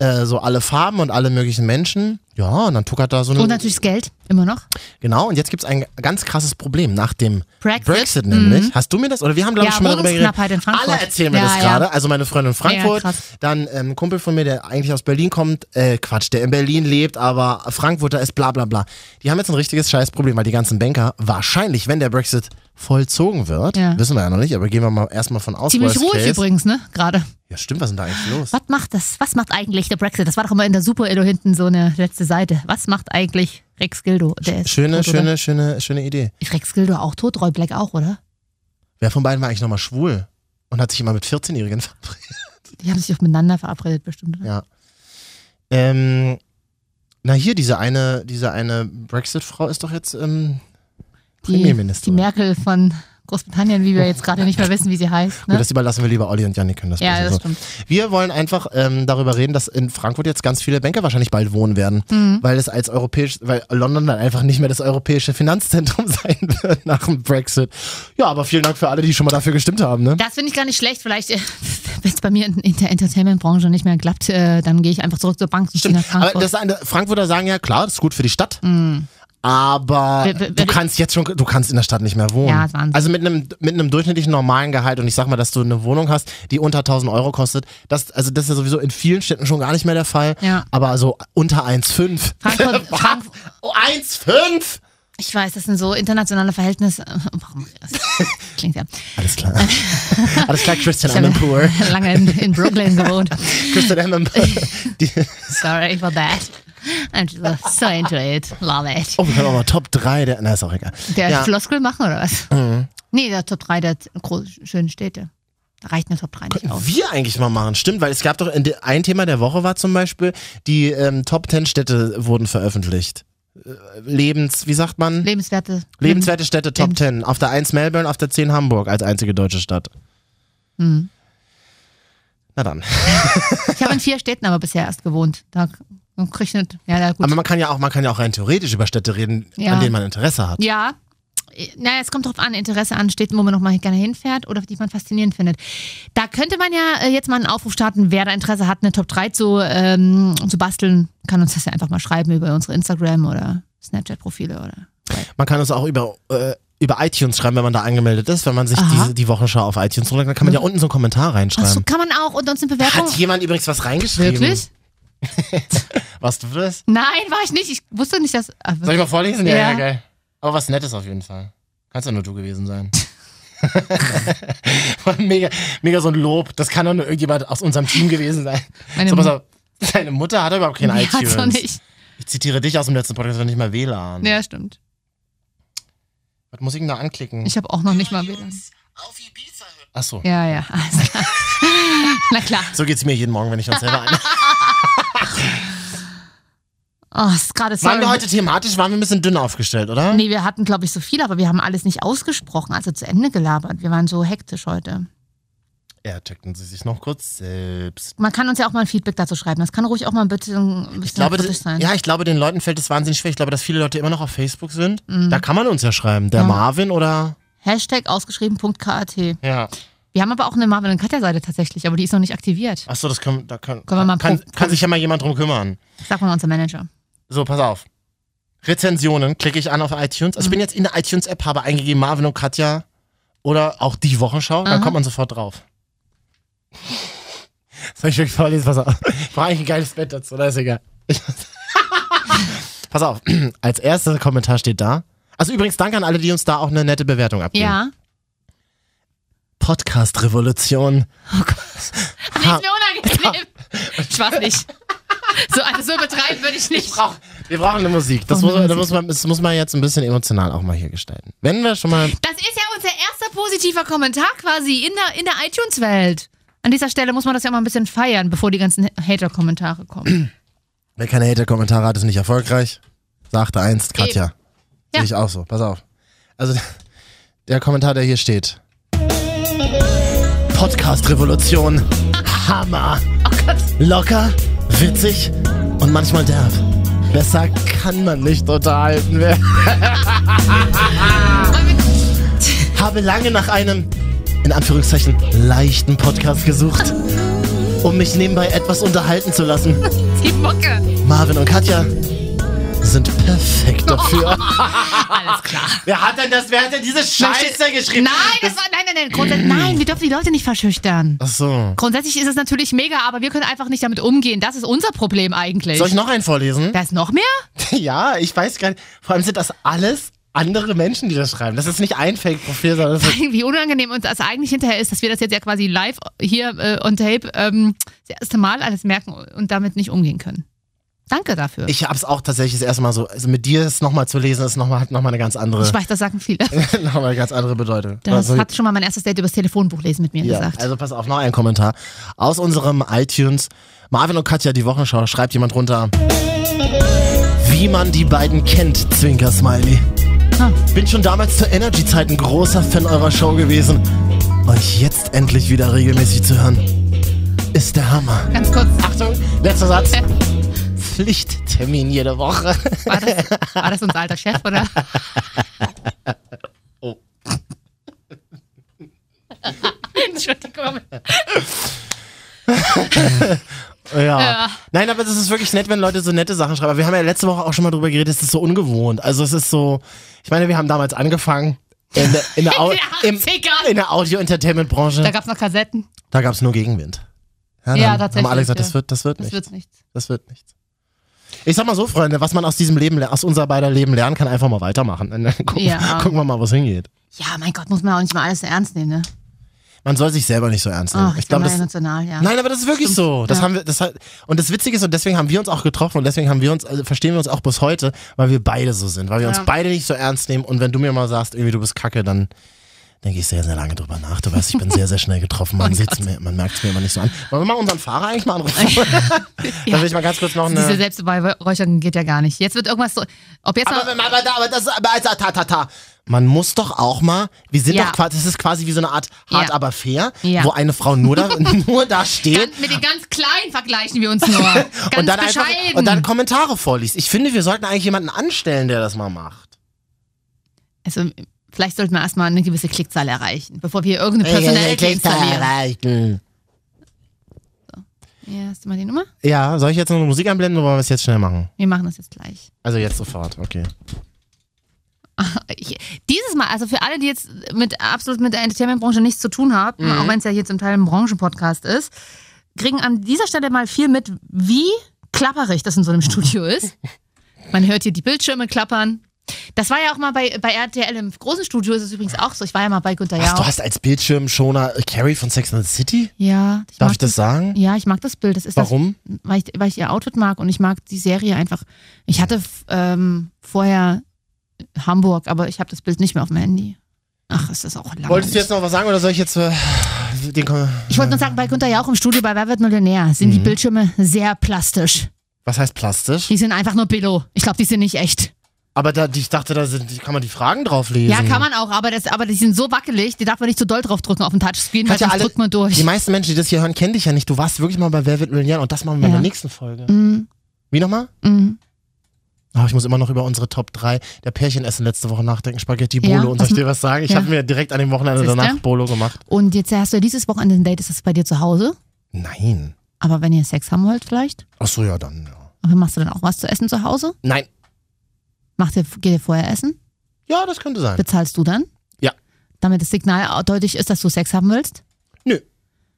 Äh, so alle Farben und alle möglichen Menschen. Ja, und dann tuckert da so eine. Und natürlich das Geld, immer noch. Genau, und jetzt gibt es ein ganz krasses Problem nach dem Brexit. nämlich. Mhm. Hast du mir das, oder wir haben glaube ich Ja, schon mal darüber geredet. Alle erzählen mir Ja, das ja. gerade. Also meine Freundin in Frankfurt, dann ähm, ein Kumpel von mir, der eigentlich aus Berlin kommt, äh, Quatsch, der in Berlin lebt, aber Frankfurter ist bla bla bla. Die haben jetzt ein richtiges Scheißproblem, weil die ganzen Banker wahrscheinlich, wenn der Brexit vollzogen wird, Ja. wissen wir ja noch nicht, aber gehen wir mal erstmal von aus. Ziemlich ruhig case. übrigens, ne? Gerade. Ja, stimmt, was ist denn da eigentlich los? Was macht das? Was macht eigentlich der Brexit? Das war doch immer in der Super Edo hinten so eine letzte Seite. Was macht eigentlich Rex Gildo? Der ist Schöne, tot, schöne, schöne, schöne Idee. Ist Rex Gildo auch tot? Roy Black auch, oder? Wer von beiden war eigentlich nochmal schwul und hat sich immer mit 14-Jährigen verabredet? Die haben sich auch miteinander verabredet, bestimmt. Oder? Ja. Ähm, na hier, diese eine, diese eine Brexit-Frau ist doch jetzt ähm, Premierministerin. die Merkel von Großbritannien, wie wir jetzt gerade nicht mehr wissen, wie sie heißt. Gut, Ne? das überlassen wir lieber Olli und Janik können das Ja, das so. stimmt. Wir wollen einfach ähm, darüber reden, dass in Frankfurt jetzt ganz viele Banker wahrscheinlich bald wohnen werden, Mhm. weil es als europäisch, weil London dann einfach nicht mehr das europäische Finanzzentrum sein wird nach dem Brexit. Ja, aber vielen Dank für alle, die schon mal dafür gestimmt haben. Ne? Das finde ich gar nicht schlecht. Vielleicht, äh, wenn es bei mir in, in der Entertainment-Branche nicht mehr klappt, äh, dann gehe ich einfach zurück zur Bank nach Aber Frankfurt. das Frankfurter sagen ja, klar, das ist gut für die Stadt. Aber wer- du kannst jetzt schon, du kannst in der Stadt nicht mehr wohnen. Ja, Wahnsinn. also mit einem, mit einem durchschnittlichen normalen Gehalt und ich sag mal, dass du eine Wohnung hast, die unter 1000 Euro kostet, das, also das ist ja sowieso in vielen Städten schon gar nicht mehr der Fall. Ja. Aber so unter 1,5. Frankfurt, Frank, Oh, 1,5? Ich weiß, das sind so internationale Verhältnisse. Warum? Das klingt ja. Alles klar. Alles klar, Christian Amanpour. lange in, in Brooklyn gewohnt. Christian Amanpour. Sorry for that. I'm just so into it. Love it. Oh, wir können auch mal Top 3 der, na ist auch egal. Der ja. Floskel machen oder was? Mhm. Nee, der Top 3 der schönen Städte. Da reicht eine Top 3 nicht aus. wir eigentlich mal machen, stimmt, weil es gab doch, ein Thema der Woche war zum Beispiel, die ähm, Top 10 Städte wurden veröffentlicht. Äh, Lebens, wie sagt man? Lebenswerte. Lebenswerte Städte Top Lebens- 10. Auf der 1 Melbourne, auf der 10 Hamburg als einzige deutsche Stadt. Mhm. Na dann. Ich habe in vier Städten aber bisher erst gewohnt. Da krieg ich nicht. Ja, gut. Aber man kann ja auch, man kann ja auch rein theoretisch über Städte reden, Ja. an denen man Interesse hat. Ja. Naja, es kommt drauf an, Interesse an Städten, wo man noch mal gerne hinfährt oder die man faszinierend findet. Da könnte man ja äh, jetzt mal einen Aufruf starten, wer da Interesse hat, eine Top 3 zu, ähm, zu basteln, kann uns das ja einfach mal schreiben über unsere Instagram oder Snapchat-Profile oder. Man kann uns auch über, äh, über iTunes schreiben, wenn man da angemeldet ist. Wenn man sich diese, die Wochenschau auf iTunes runterlädt, dann kann man ja unten so einen Kommentar Achso, reinschreiben. kann man auch und uns eine Bewertung. Hat jemand übrigens was reingeschrieben? Wirklich? Warst du das? Nein, war ich nicht. Ich wusste nicht, dass. Ah, Soll ich mal vorlesen? Ja, Ja. ja, geil. Aber was Nettes auf jeden Fall. Kannst ja nur du gewesen sein. mega, mega so ein Lob. Das kann doch nur irgendjemand aus unserem Team gewesen sein. Meine so, pass auf. Deine Mutter hat überhaupt kein Die iTunes. hat's doch nicht. Ich zitiere dich aus dem letzten Podcast, aber nicht mal WLAN. Ja, stimmt. Was muss ich denn da anklicken? Ich habe auch noch nicht mal WLAN. Achso. Ja, ja, alles klar. Na klar. So geht's mir jeden Morgen, wenn ich uns selber ein. Oh, ist gerade Waren wir heute thematisch, waren wir ein bisschen dünn aufgestellt, oder? Nee, wir hatten, glaube ich, so viel, aber wir haben alles nicht ausgesprochen, also zu Ende gelabert. Wir waren so hektisch heute. Ja, checken Sie sich noch kurz selbst. Man kann uns ja auch mal ein Feedback dazu schreiben. Das kann ruhig auch mal ein bisschen, ein bisschen Ich glaube, sein. ja, ich glaube, den Leuten fällt es wahnsinnig schwer. Ich glaube, dass viele Leute immer noch auf Facebook sind. Mhm. Da kann man uns ja schreiben. Der Ja. Marvin oder. Hashtag ausgeschrieben.kat. Ja. Wir haben aber auch eine Marvin und Katja-Seite tatsächlich, aber die ist noch nicht aktiviert. Achso, das kann, da kann, Können wir mal kann, kann sich ja mal jemand drum kümmern. Sag mal unser Manager. So, pass auf. Rezensionen klicke ich an auf iTunes. Also ich bin jetzt in der iTunes-App, habe eingegeben Marvin und Katja oder auch die Wochenschau. Dann Aha. kommt man sofort drauf. Soll ich wirklich vorlesen? Pass auf. Ich brauche eigentlich ein geiles Bett dazu, oder ist egal. Ich, pass auf. Als erster Kommentar steht da. Also übrigens, danke an alle, die uns da auch eine nette Bewertung abgeben. Ja. Podcast-Revolution. Ah, nee, ist mir unangenehm. Ich weiß nicht. So, also so übertreiben würde ich nicht. Wir brauchen eine Musik. Das, Brauchen muss, eine das, muss man, das muss man jetzt ein bisschen emotional auch mal hier gestalten. Wenn wir schon mal. Das ist ja unser erster positiver Kommentar quasi in der, in der iTunes-Welt. An dieser Stelle muss man das ja mal ein bisschen feiern, bevor die ganzen Hater-Kommentare kommen. Wer keine Hater-Kommentare hat, ist nicht erfolgreich. Sagte einst Katja. Ja. Sehe ich auch so. Pass auf. Also der Kommentar, der hier steht. Podcast-Revolution. Hammer. Locker, witzig und manchmal derb. Besser kann man nicht unterhalten werden. Habe lange nach einem, in Anführungszeichen, leichten Podcast gesucht, um mich nebenbei etwas unterhalten zu lassen. Die Mucke. Marvin und Katja sind perfekt dafür. Alles klar. Wer hat denn das? Wer hat denn diese Scheiße geschrieben? Nein, das war, nein, nein, nein. Grundsätzlich, nein, wir dürfen die Leute nicht verschüchtern. Ach so. Grundsätzlich ist es natürlich mega, aber wir können einfach nicht damit umgehen. Das ist unser Problem eigentlich. Soll ich noch einen vorlesen? Da ist noch mehr? Ja, ich weiß gar nicht. Vor allem sind das alles andere Menschen, die das schreiben. Das ist nicht ein Fake-Profil, sondern das ist Wie unangenehm uns das eigentlich hinterher ist, dass wir das jetzt ja quasi live hier äh, on tape ähm, das erste Mal alles merken und damit nicht umgehen können. Danke dafür. Ich habe es auch tatsächlich das erste Mal so, also mit dir es nochmal zu lesen, ist noch mal, hat nochmal eine ganz andere, Ich weiß, das sagen viele. nochmal eine ganz andere Bedeutung. Das Also, hat schon mal mein erstes Date übers Telefonbuch lesen mit mir ja, gesagt. also pass auf, noch ein Kommentar. Aus unserem iTunes, Marvin und Katja, die Wochenschau, schreibt jemand runter. Wie man die beiden kennt, Zwinker Smiley. Ah. Bin schon damals zur Energy-Zeit ein großer Fan eurer Show gewesen. Euch jetzt endlich wieder regelmäßig zu hören, ist der Hammer. Ganz kurz. Achtung, letzter Satz. Pflichttermin jede Woche. War das, war das unser alter Chef, oder? Oh. Entschuldigung. Ja. Ja. Nein, aber das ist wirklich nett, wenn Leute so nette Sachen schreiben. Aber wir haben ja letzte Woche auch schon mal drüber geredet, es ist so ungewohnt. Also es ist so, ich meine, wir haben damals angefangen in der, in der, Au In im, den 80ern. in der Audio-Entertainment-Branche. Da gab es noch Kassetten. Da gab es nur Gegenwind. Ja, Ja, tatsächlich, Haben alle gesagt, ja. das wird, das wird Das nichts. wird nichts. Das wird nichts. Ich sag mal so, Freunde, was man aus diesem Leben, le- aus unser beider Leben lernen kann, einfach mal weitermachen. Und dann gucken, Ja. gucken wir mal, wo es hingeht. Ja, mein Gott, muss man auch nicht mal alles so ernst nehmen, ne? Man soll sich selber nicht so ernst nehmen. Ach, ich glaube, das, emotional, ja. Nein, aber das ist wirklich Stimmt. so. Das Ja. haben wir, das hat, und das Witzige ist, und deswegen haben wir uns auch getroffen und deswegen haben wir uns, also verstehen wir uns auch bis heute, weil wir beide so sind, weil wir uns Ja. beide nicht so ernst nehmen. Und wenn du mir mal sagst, irgendwie du bist kacke, dann denke ich sehr, sehr lange drüber nach. Du weißt, ich bin sehr, sehr schnell getroffen. Man, Oh mir, man merkt es mir immer nicht so an. Wollen wir mal unseren Fahrer eigentlich mal anrufen? Da will ich mal ganz kurz noch Diese eine. Selbstbeweihräucherung geht ja gar nicht. Jetzt wird irgendwas so. Ob jetzt Aber, noch, aber, aber, aber das, aber, ta, ta, ta. man muss doch auch mal, wir sind Ja. doch quasi, das ist quasi wie so eine Art hart Ja. aber fair, Ja. wo eine Frau nur da, nur da steht Ganz, mit den ganz Kleinen vergleichen wir uns nur. Ganz und dann einfach bescheiden. und dann Kommentare vorliest. Ich finde, wir sollten eigentlich jemanden anstellen, der das mal macht. also, vielleicht sollten wir erstmal eine gewisse Klickzahl erreichen, bevor wir irgendeine Personality installieren. erreichen. Ja, hast du mal die Nummer? Ja, soll ich jetzt noch eine Musik einblenden oder wollen wir es jetzt schnell machen? Wir machen das jetzt gleich. Also jetzt sofort, okay. Ich, dieses Mal, also für alle, die jetzt mit absolut mit der Entertainment-Branche nichts zu tun haben, Mhm. auch wenn es ja hier zum Teil ein Branchenpodcast ist, kriegen an dieser Stelle mal viel mit, wie klapperig das in so einem Studio ist. Man hört hier die Bildschirme klappern. Das war ja auch mal bei, bei RTL im großen Studio, ist es übrigens auch so. Ich war ja mal bei Günther Ach, du Jauch. hast als Bildschirmschoner Carrie von Sex and the City? Ja, ich Darf ich das sagen? Ja, ich mag das Bild. Das ist Warum? Das, weil, ich, weil ich ihr Outfit mag und ich mag die Serie einfach. Ich hatte ähm, vorher Hamburg, aber ich habe das Bild nicht mehr auf dem Handy. Ach, ist das auch langweilig. Wolltest du jetzt noch was sagen oder soll ich jetzt äh, den Kom Ich wollte nur sagen, bei Günther Jauch im Studio bei Wer wird Millionär sind die Mhm. Bildschirme sehr plastisch. Was heißt plastisch? Die sind einfach nur Billo. Ich glaube, die sind nicht echt. Aber da, ich dachte, da sind, kann man die Fragen drauf lesen. Ja, kann man auch, aber, das, aber die sind so wackelig, die darf man nicht zu doll drauf drücken auf den Touchscreen, weil sonst alle, drückt man durch. die meisten Menschen, die das hier hören, kennen dich ja nicht. Du warst wirklich mal bei Wer wird Millionär und das machen wir in Ja. der nächsten Folge. Mhm. Wie nochmal? Mhm. Oh, ich muss immer noch über unsere Top 3 der Pärchenessen letzte Woche nachdenken. Spaghetti Bolo. Ja, und soll ich dir was sagen? Ich ja. habe mir direkt an dem Wochenende danach Bolo gemacht. Und jetzt hast du ja dieses Wochenende ein Date, ist das bei dir zu Hause? Nein. Aber wenn ihr Sex haben wollt vielleicht? Ach so, ja, dann, ja. Aber machst du dann auch was zu essen zu Hause? Nein. Macht ihr, geht ihr vorher essen? Ja, das könnte sein. Bezahlst du dann? Ja. Damit das Signal deutlich ist, dass du Sex haben willst? Nö.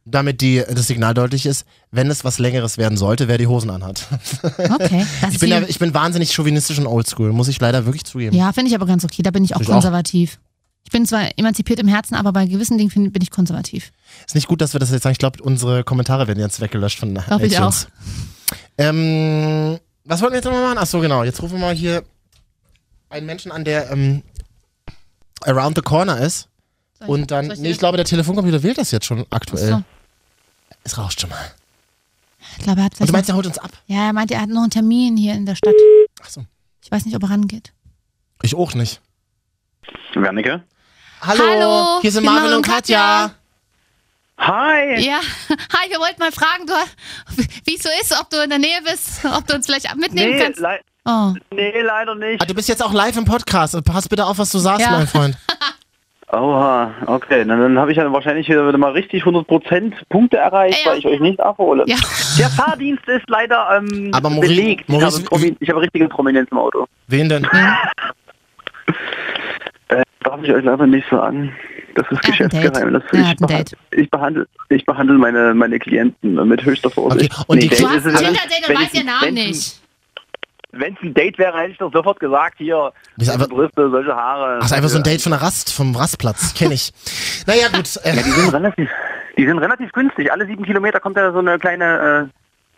Damit die, das Signal deutlich ist, wenn es was Längeres werden sollte, wer die Hosen anhat. Okay. Ich bin, ja, ich bin wahnsinnig chauvinistisch und oldschool, muss ich leider wirklich zugeben. ja, finde ich aber ganz okay. Da bin ich auch Ich auch. konservativ. Ich bin zwar emanzipiert im Herzen, aber bei gewissen Dingen find- bin ich konservativ. Ist nicht gut, dass wir das jetzt sagen. Ich glaube, unsere Kommentare werden jetzt weggelöscht von Glaub ich iTunes. Ähm, was wollten wir jetzt nochmal machen? Ach so, genau. Jetzt rufen wir mal hier einen Menschen an, der ähm, around the corner ist. Ich- Und dann, ich nee, ich glaube, der Telefoncomputer wählt das jetzt schon aktuell. So. Es rauscht schon mal. Ich glaube, er hat Und du meinst, er holt uns ab? ja, er meinte, er hat noch einen Termin hier in der Stadt. Ach so. Ich weiß nicht, ob er rangeht. Ich auch nicht. Wernicke? Hallo, Hallo, hier sind Marvin Marvin und und Katja. Hi! Ja, hi, wir wollten mal fragen, wie es so ist, ob du in der Nähe bist, ob du uns vielleicht mitnehmen Nee, kannst. lei Oh. nee, leider nicht. Ah, du bist jetzt auch live im Podcast. Pass bitte auf, was du sagst, Ja. mein Freund. Oha, okay. Na, dann habe ich ja wahrscheinlich wieder mal richtig 100% Punkte erreicht, Ja. weil ich euch nicht abhole. Ja. Der Fahrdienst ist leider ähm, Aber Maurice- belegt. Ich Maurice- habe, Promi ich habe richtige Prominenz im Auto. Wen denn? Äh, darf ich euch leider nicht sagen. Das ist Geschäftsgeheimnis. Ich, Date. ich behandle ich behandle meine, meine Klienten mit höchster Vorsicht. Okay, und die- Date Du hast ist es ja- Tinder-Date und wenn weißt ich- ihren Namen wenn ich- nicht. Wenn es ein Date wäre, hätte ich doch sofort gesagt, hier, Bist einfach- solche Brüste, solche Haare. Ach, ist einfach so ein Date von der Rast, vom Rastplatz. Kenn ich. naja, gut. Ja, die Äh, sind relativ, die sind relativ günstig. Alle sieben Kilometer kommt da so eine kleine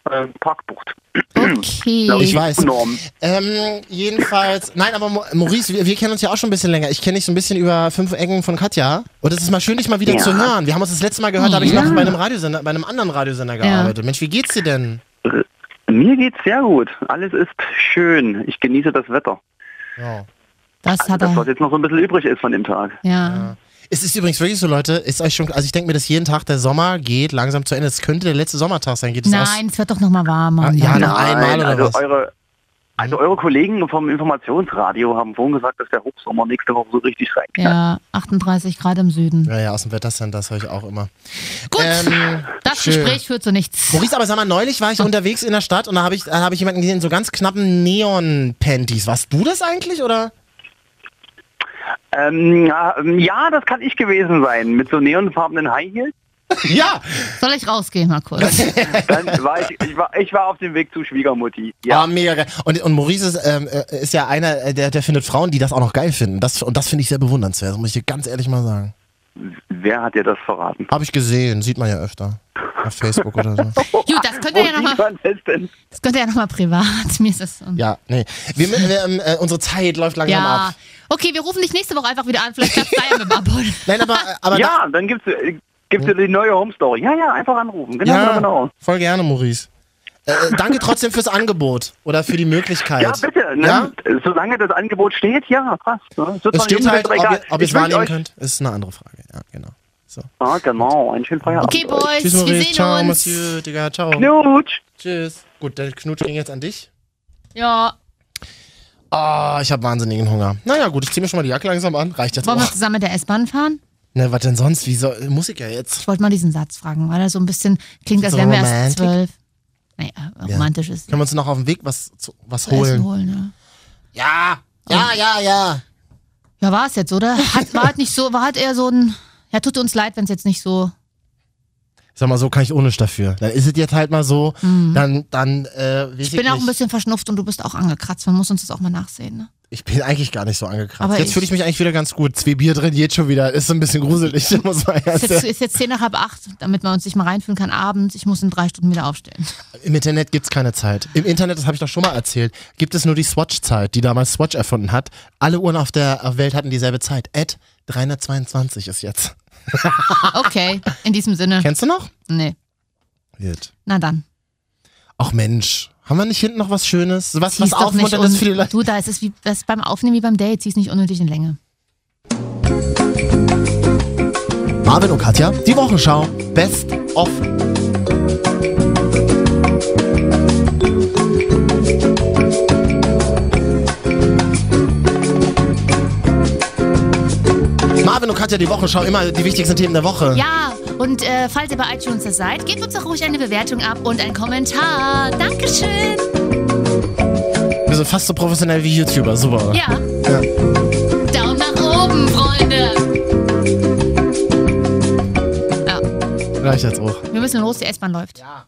äh, äh, Parkbucht. Okay. Ich weiß. Ähm, jedenfalls, nein, aber Maurice, wir, wir kennen uns ja auch schon ein bisschen länger. Ich kenne dich so ein bisschen über fünf Ecken von Katja. Und es ist mal schön, dich mal wieder Ja. zu hören. Wir haben uns das letzte Mal gehört, da habe ich Ja. noch bei einem Radiosender, bei einem anderen Radiosender gearbeitet. Mensch, wie geht's dir denn? Mir geht's sehr gut. Alles ist schön. Ich genieße das Wetter. Ja. Das Also hat das, was jetzt noch so ein bisschen übrig ist von dem Tag. Ja. Es ist übrigens wirklich so, Leute, ist euch schon, also ich denke mir, dass jeden Tag der Sommer geht langsam zu Ende. Es könnte der letzte Sommertag sein. Geht es aus? Nein, es wird doch noch mal warmer. Ah, ja, noch einmal oder also was? Eure, also eure Kollegen vom Informationsradio haben vorhin gesagt, dass der Hochsommer nächste Woche so richtig reinknallt. Ja, 38 Grad im Süden. Ja, ja, aus dem Wettercenter, das höre ich auch immer. Gut, Ähm, das schön. Gespräch führt zu nichts. Maurice, aber sag mal, neulich war ich unterwegs in der Stadt und da habe ich, da hab ich jemanden gesehen, in so ganz knappen Neon-Panties. Warst du das eigentlich, oder? Ähm, ja, ähm, ja, das kann ich gewesen sein. Mit so neonfarbenen High Heels. Ja! Soll ich rausgehen mal kurz? Dann war ich, ich, war, ich war auf dem Weg zu Schwiegermutti. Ja. Ah, mega geil. Und, und Maurice ist, ähm, äh, ist ja einer, äh, der, der findet Frauen, die das auch noch geil finden. Das, und das finde ich sehr bewundernswert, das muss ich dir ganz ehrlich mal sagen. Wer hat dir das verraten? Habe ich gesehen, sieht man ja öfter. Auf Facebook oder so. Gut, das könnt ihr ja Wo noch sieht mal, man das denn? das könnt ihr ja noch mal privat. Mir ist das. Ja, nee. Wir, wir, ähm, äh, unsere Zeit läuft langsam Ja. ab. Okay, wir rufen dich nächste Woche einfach wieder an. Vielleicht klappt da ja mit. Nein, aber, äh, aber ja, dann gibt's, äh, gibt's ja die neue Home Story. Ja, ja, einfach anrufen. Genau, ja, genau, genau. voll gerne, Maurice. Äh, danke trotzdem fürs Angebot oder für die Möglichkeit. Ja, bitte. Ne? Ja? Solange das Angebot steht, ja, passt. Ne? Es steht halt, ob ihr, ob ihr ich es wahrnehmen könnt, ist eine andere Frage. Ja, genau. So. Ah, genau. Einen schönen Feierabend. Okay, Boys, Tschüss, wir Maurice. sehen Ciao, uns. Mathieu, Digga, ciao. Knutsch. Tschüss. Gut, der Knutsch ging jetzt an dich. Ja, Ah, ich habe wahnsinnigen Hunger. Naja, gut, ich ziehe mir schon mal die Jacke langsam an. Reicht jetzt wollen wir auch. zusammen mit der S-Bahn fahren? Ne, was denn sonst? Wie soll, muss ich ja jetzt. Ich wollte mal diesen Satz fragen, weil er so ein bisschen klingt, als So wären wir erst zwölf. Naja, romantisch ist. Können wir uns noch auf dem Weg was, zu, was zu essen holen? holen ne? Ja, ja, ja, ja. Ja, war es jetzt, oder? Hat, war halt nicht so, war halt eher so ein. Ja, tut uns leid, wenn es jetzt nicht so. Sag mal, so kann ich ohne dafür. Dann ist es jetzt halt mal so, dann, dann, äh, Mhm. Ich bin auch ein nicht. bisschen verschnupft und du bist auch angekratzt. Man muss uns das auch mal nachsehen. Ne? Ich bin eigentlich gar nicht so angekratzt. Aber jetzt fühle ich mich eigentlich wieder ganz gut. Zwei Bier drin, geht schon wieder. Ist so ein bisschen gruselig, muss man Ist jetzt, ist jetzt zehn nach halb acht, damit man uns nicht mal reinfühlen kann abends. Ich muss in drei Stunden wieder aufstehen. Im Internet gibt's keine Zeit. Im Internet, das habe ich doch schon mal erzählt, gibt es nur die Swatch-Zeit, die damals Swatch erfunden hat. Alle Uhren auf der Welt hatten dieselbe Zeit. Ad 322 ist jetzt. Okay, in diesem Sinne. Kennst du noch? Nee. Gut. Na dann. Ach Mensch, haben wir nicht hinten noch was Schönes? Was, was aufmuntert ist für die Leute? Du, da ist es wie das ist beim Aufnehmen wie beim Date. Zieh's nicht unnötig in Länge. Marvin und Katja, die Wochenschau. Best of. Marvin und Katja, die Wochenschau, immer die wichtigsten Themen der Woche. Ja, und äh, falls ihr bei iTunes das seid, gebt uns doch ruhig eine Bewertung ab und einen Kommentar. Dankeschön. Wir sind fast so professionell wie YouTuber, super. Ja. Ja. Daumen nach oben, Freunde. Ja, Reicht jetzt auch. wir müssen los, die S-Bahn läuft. Ja.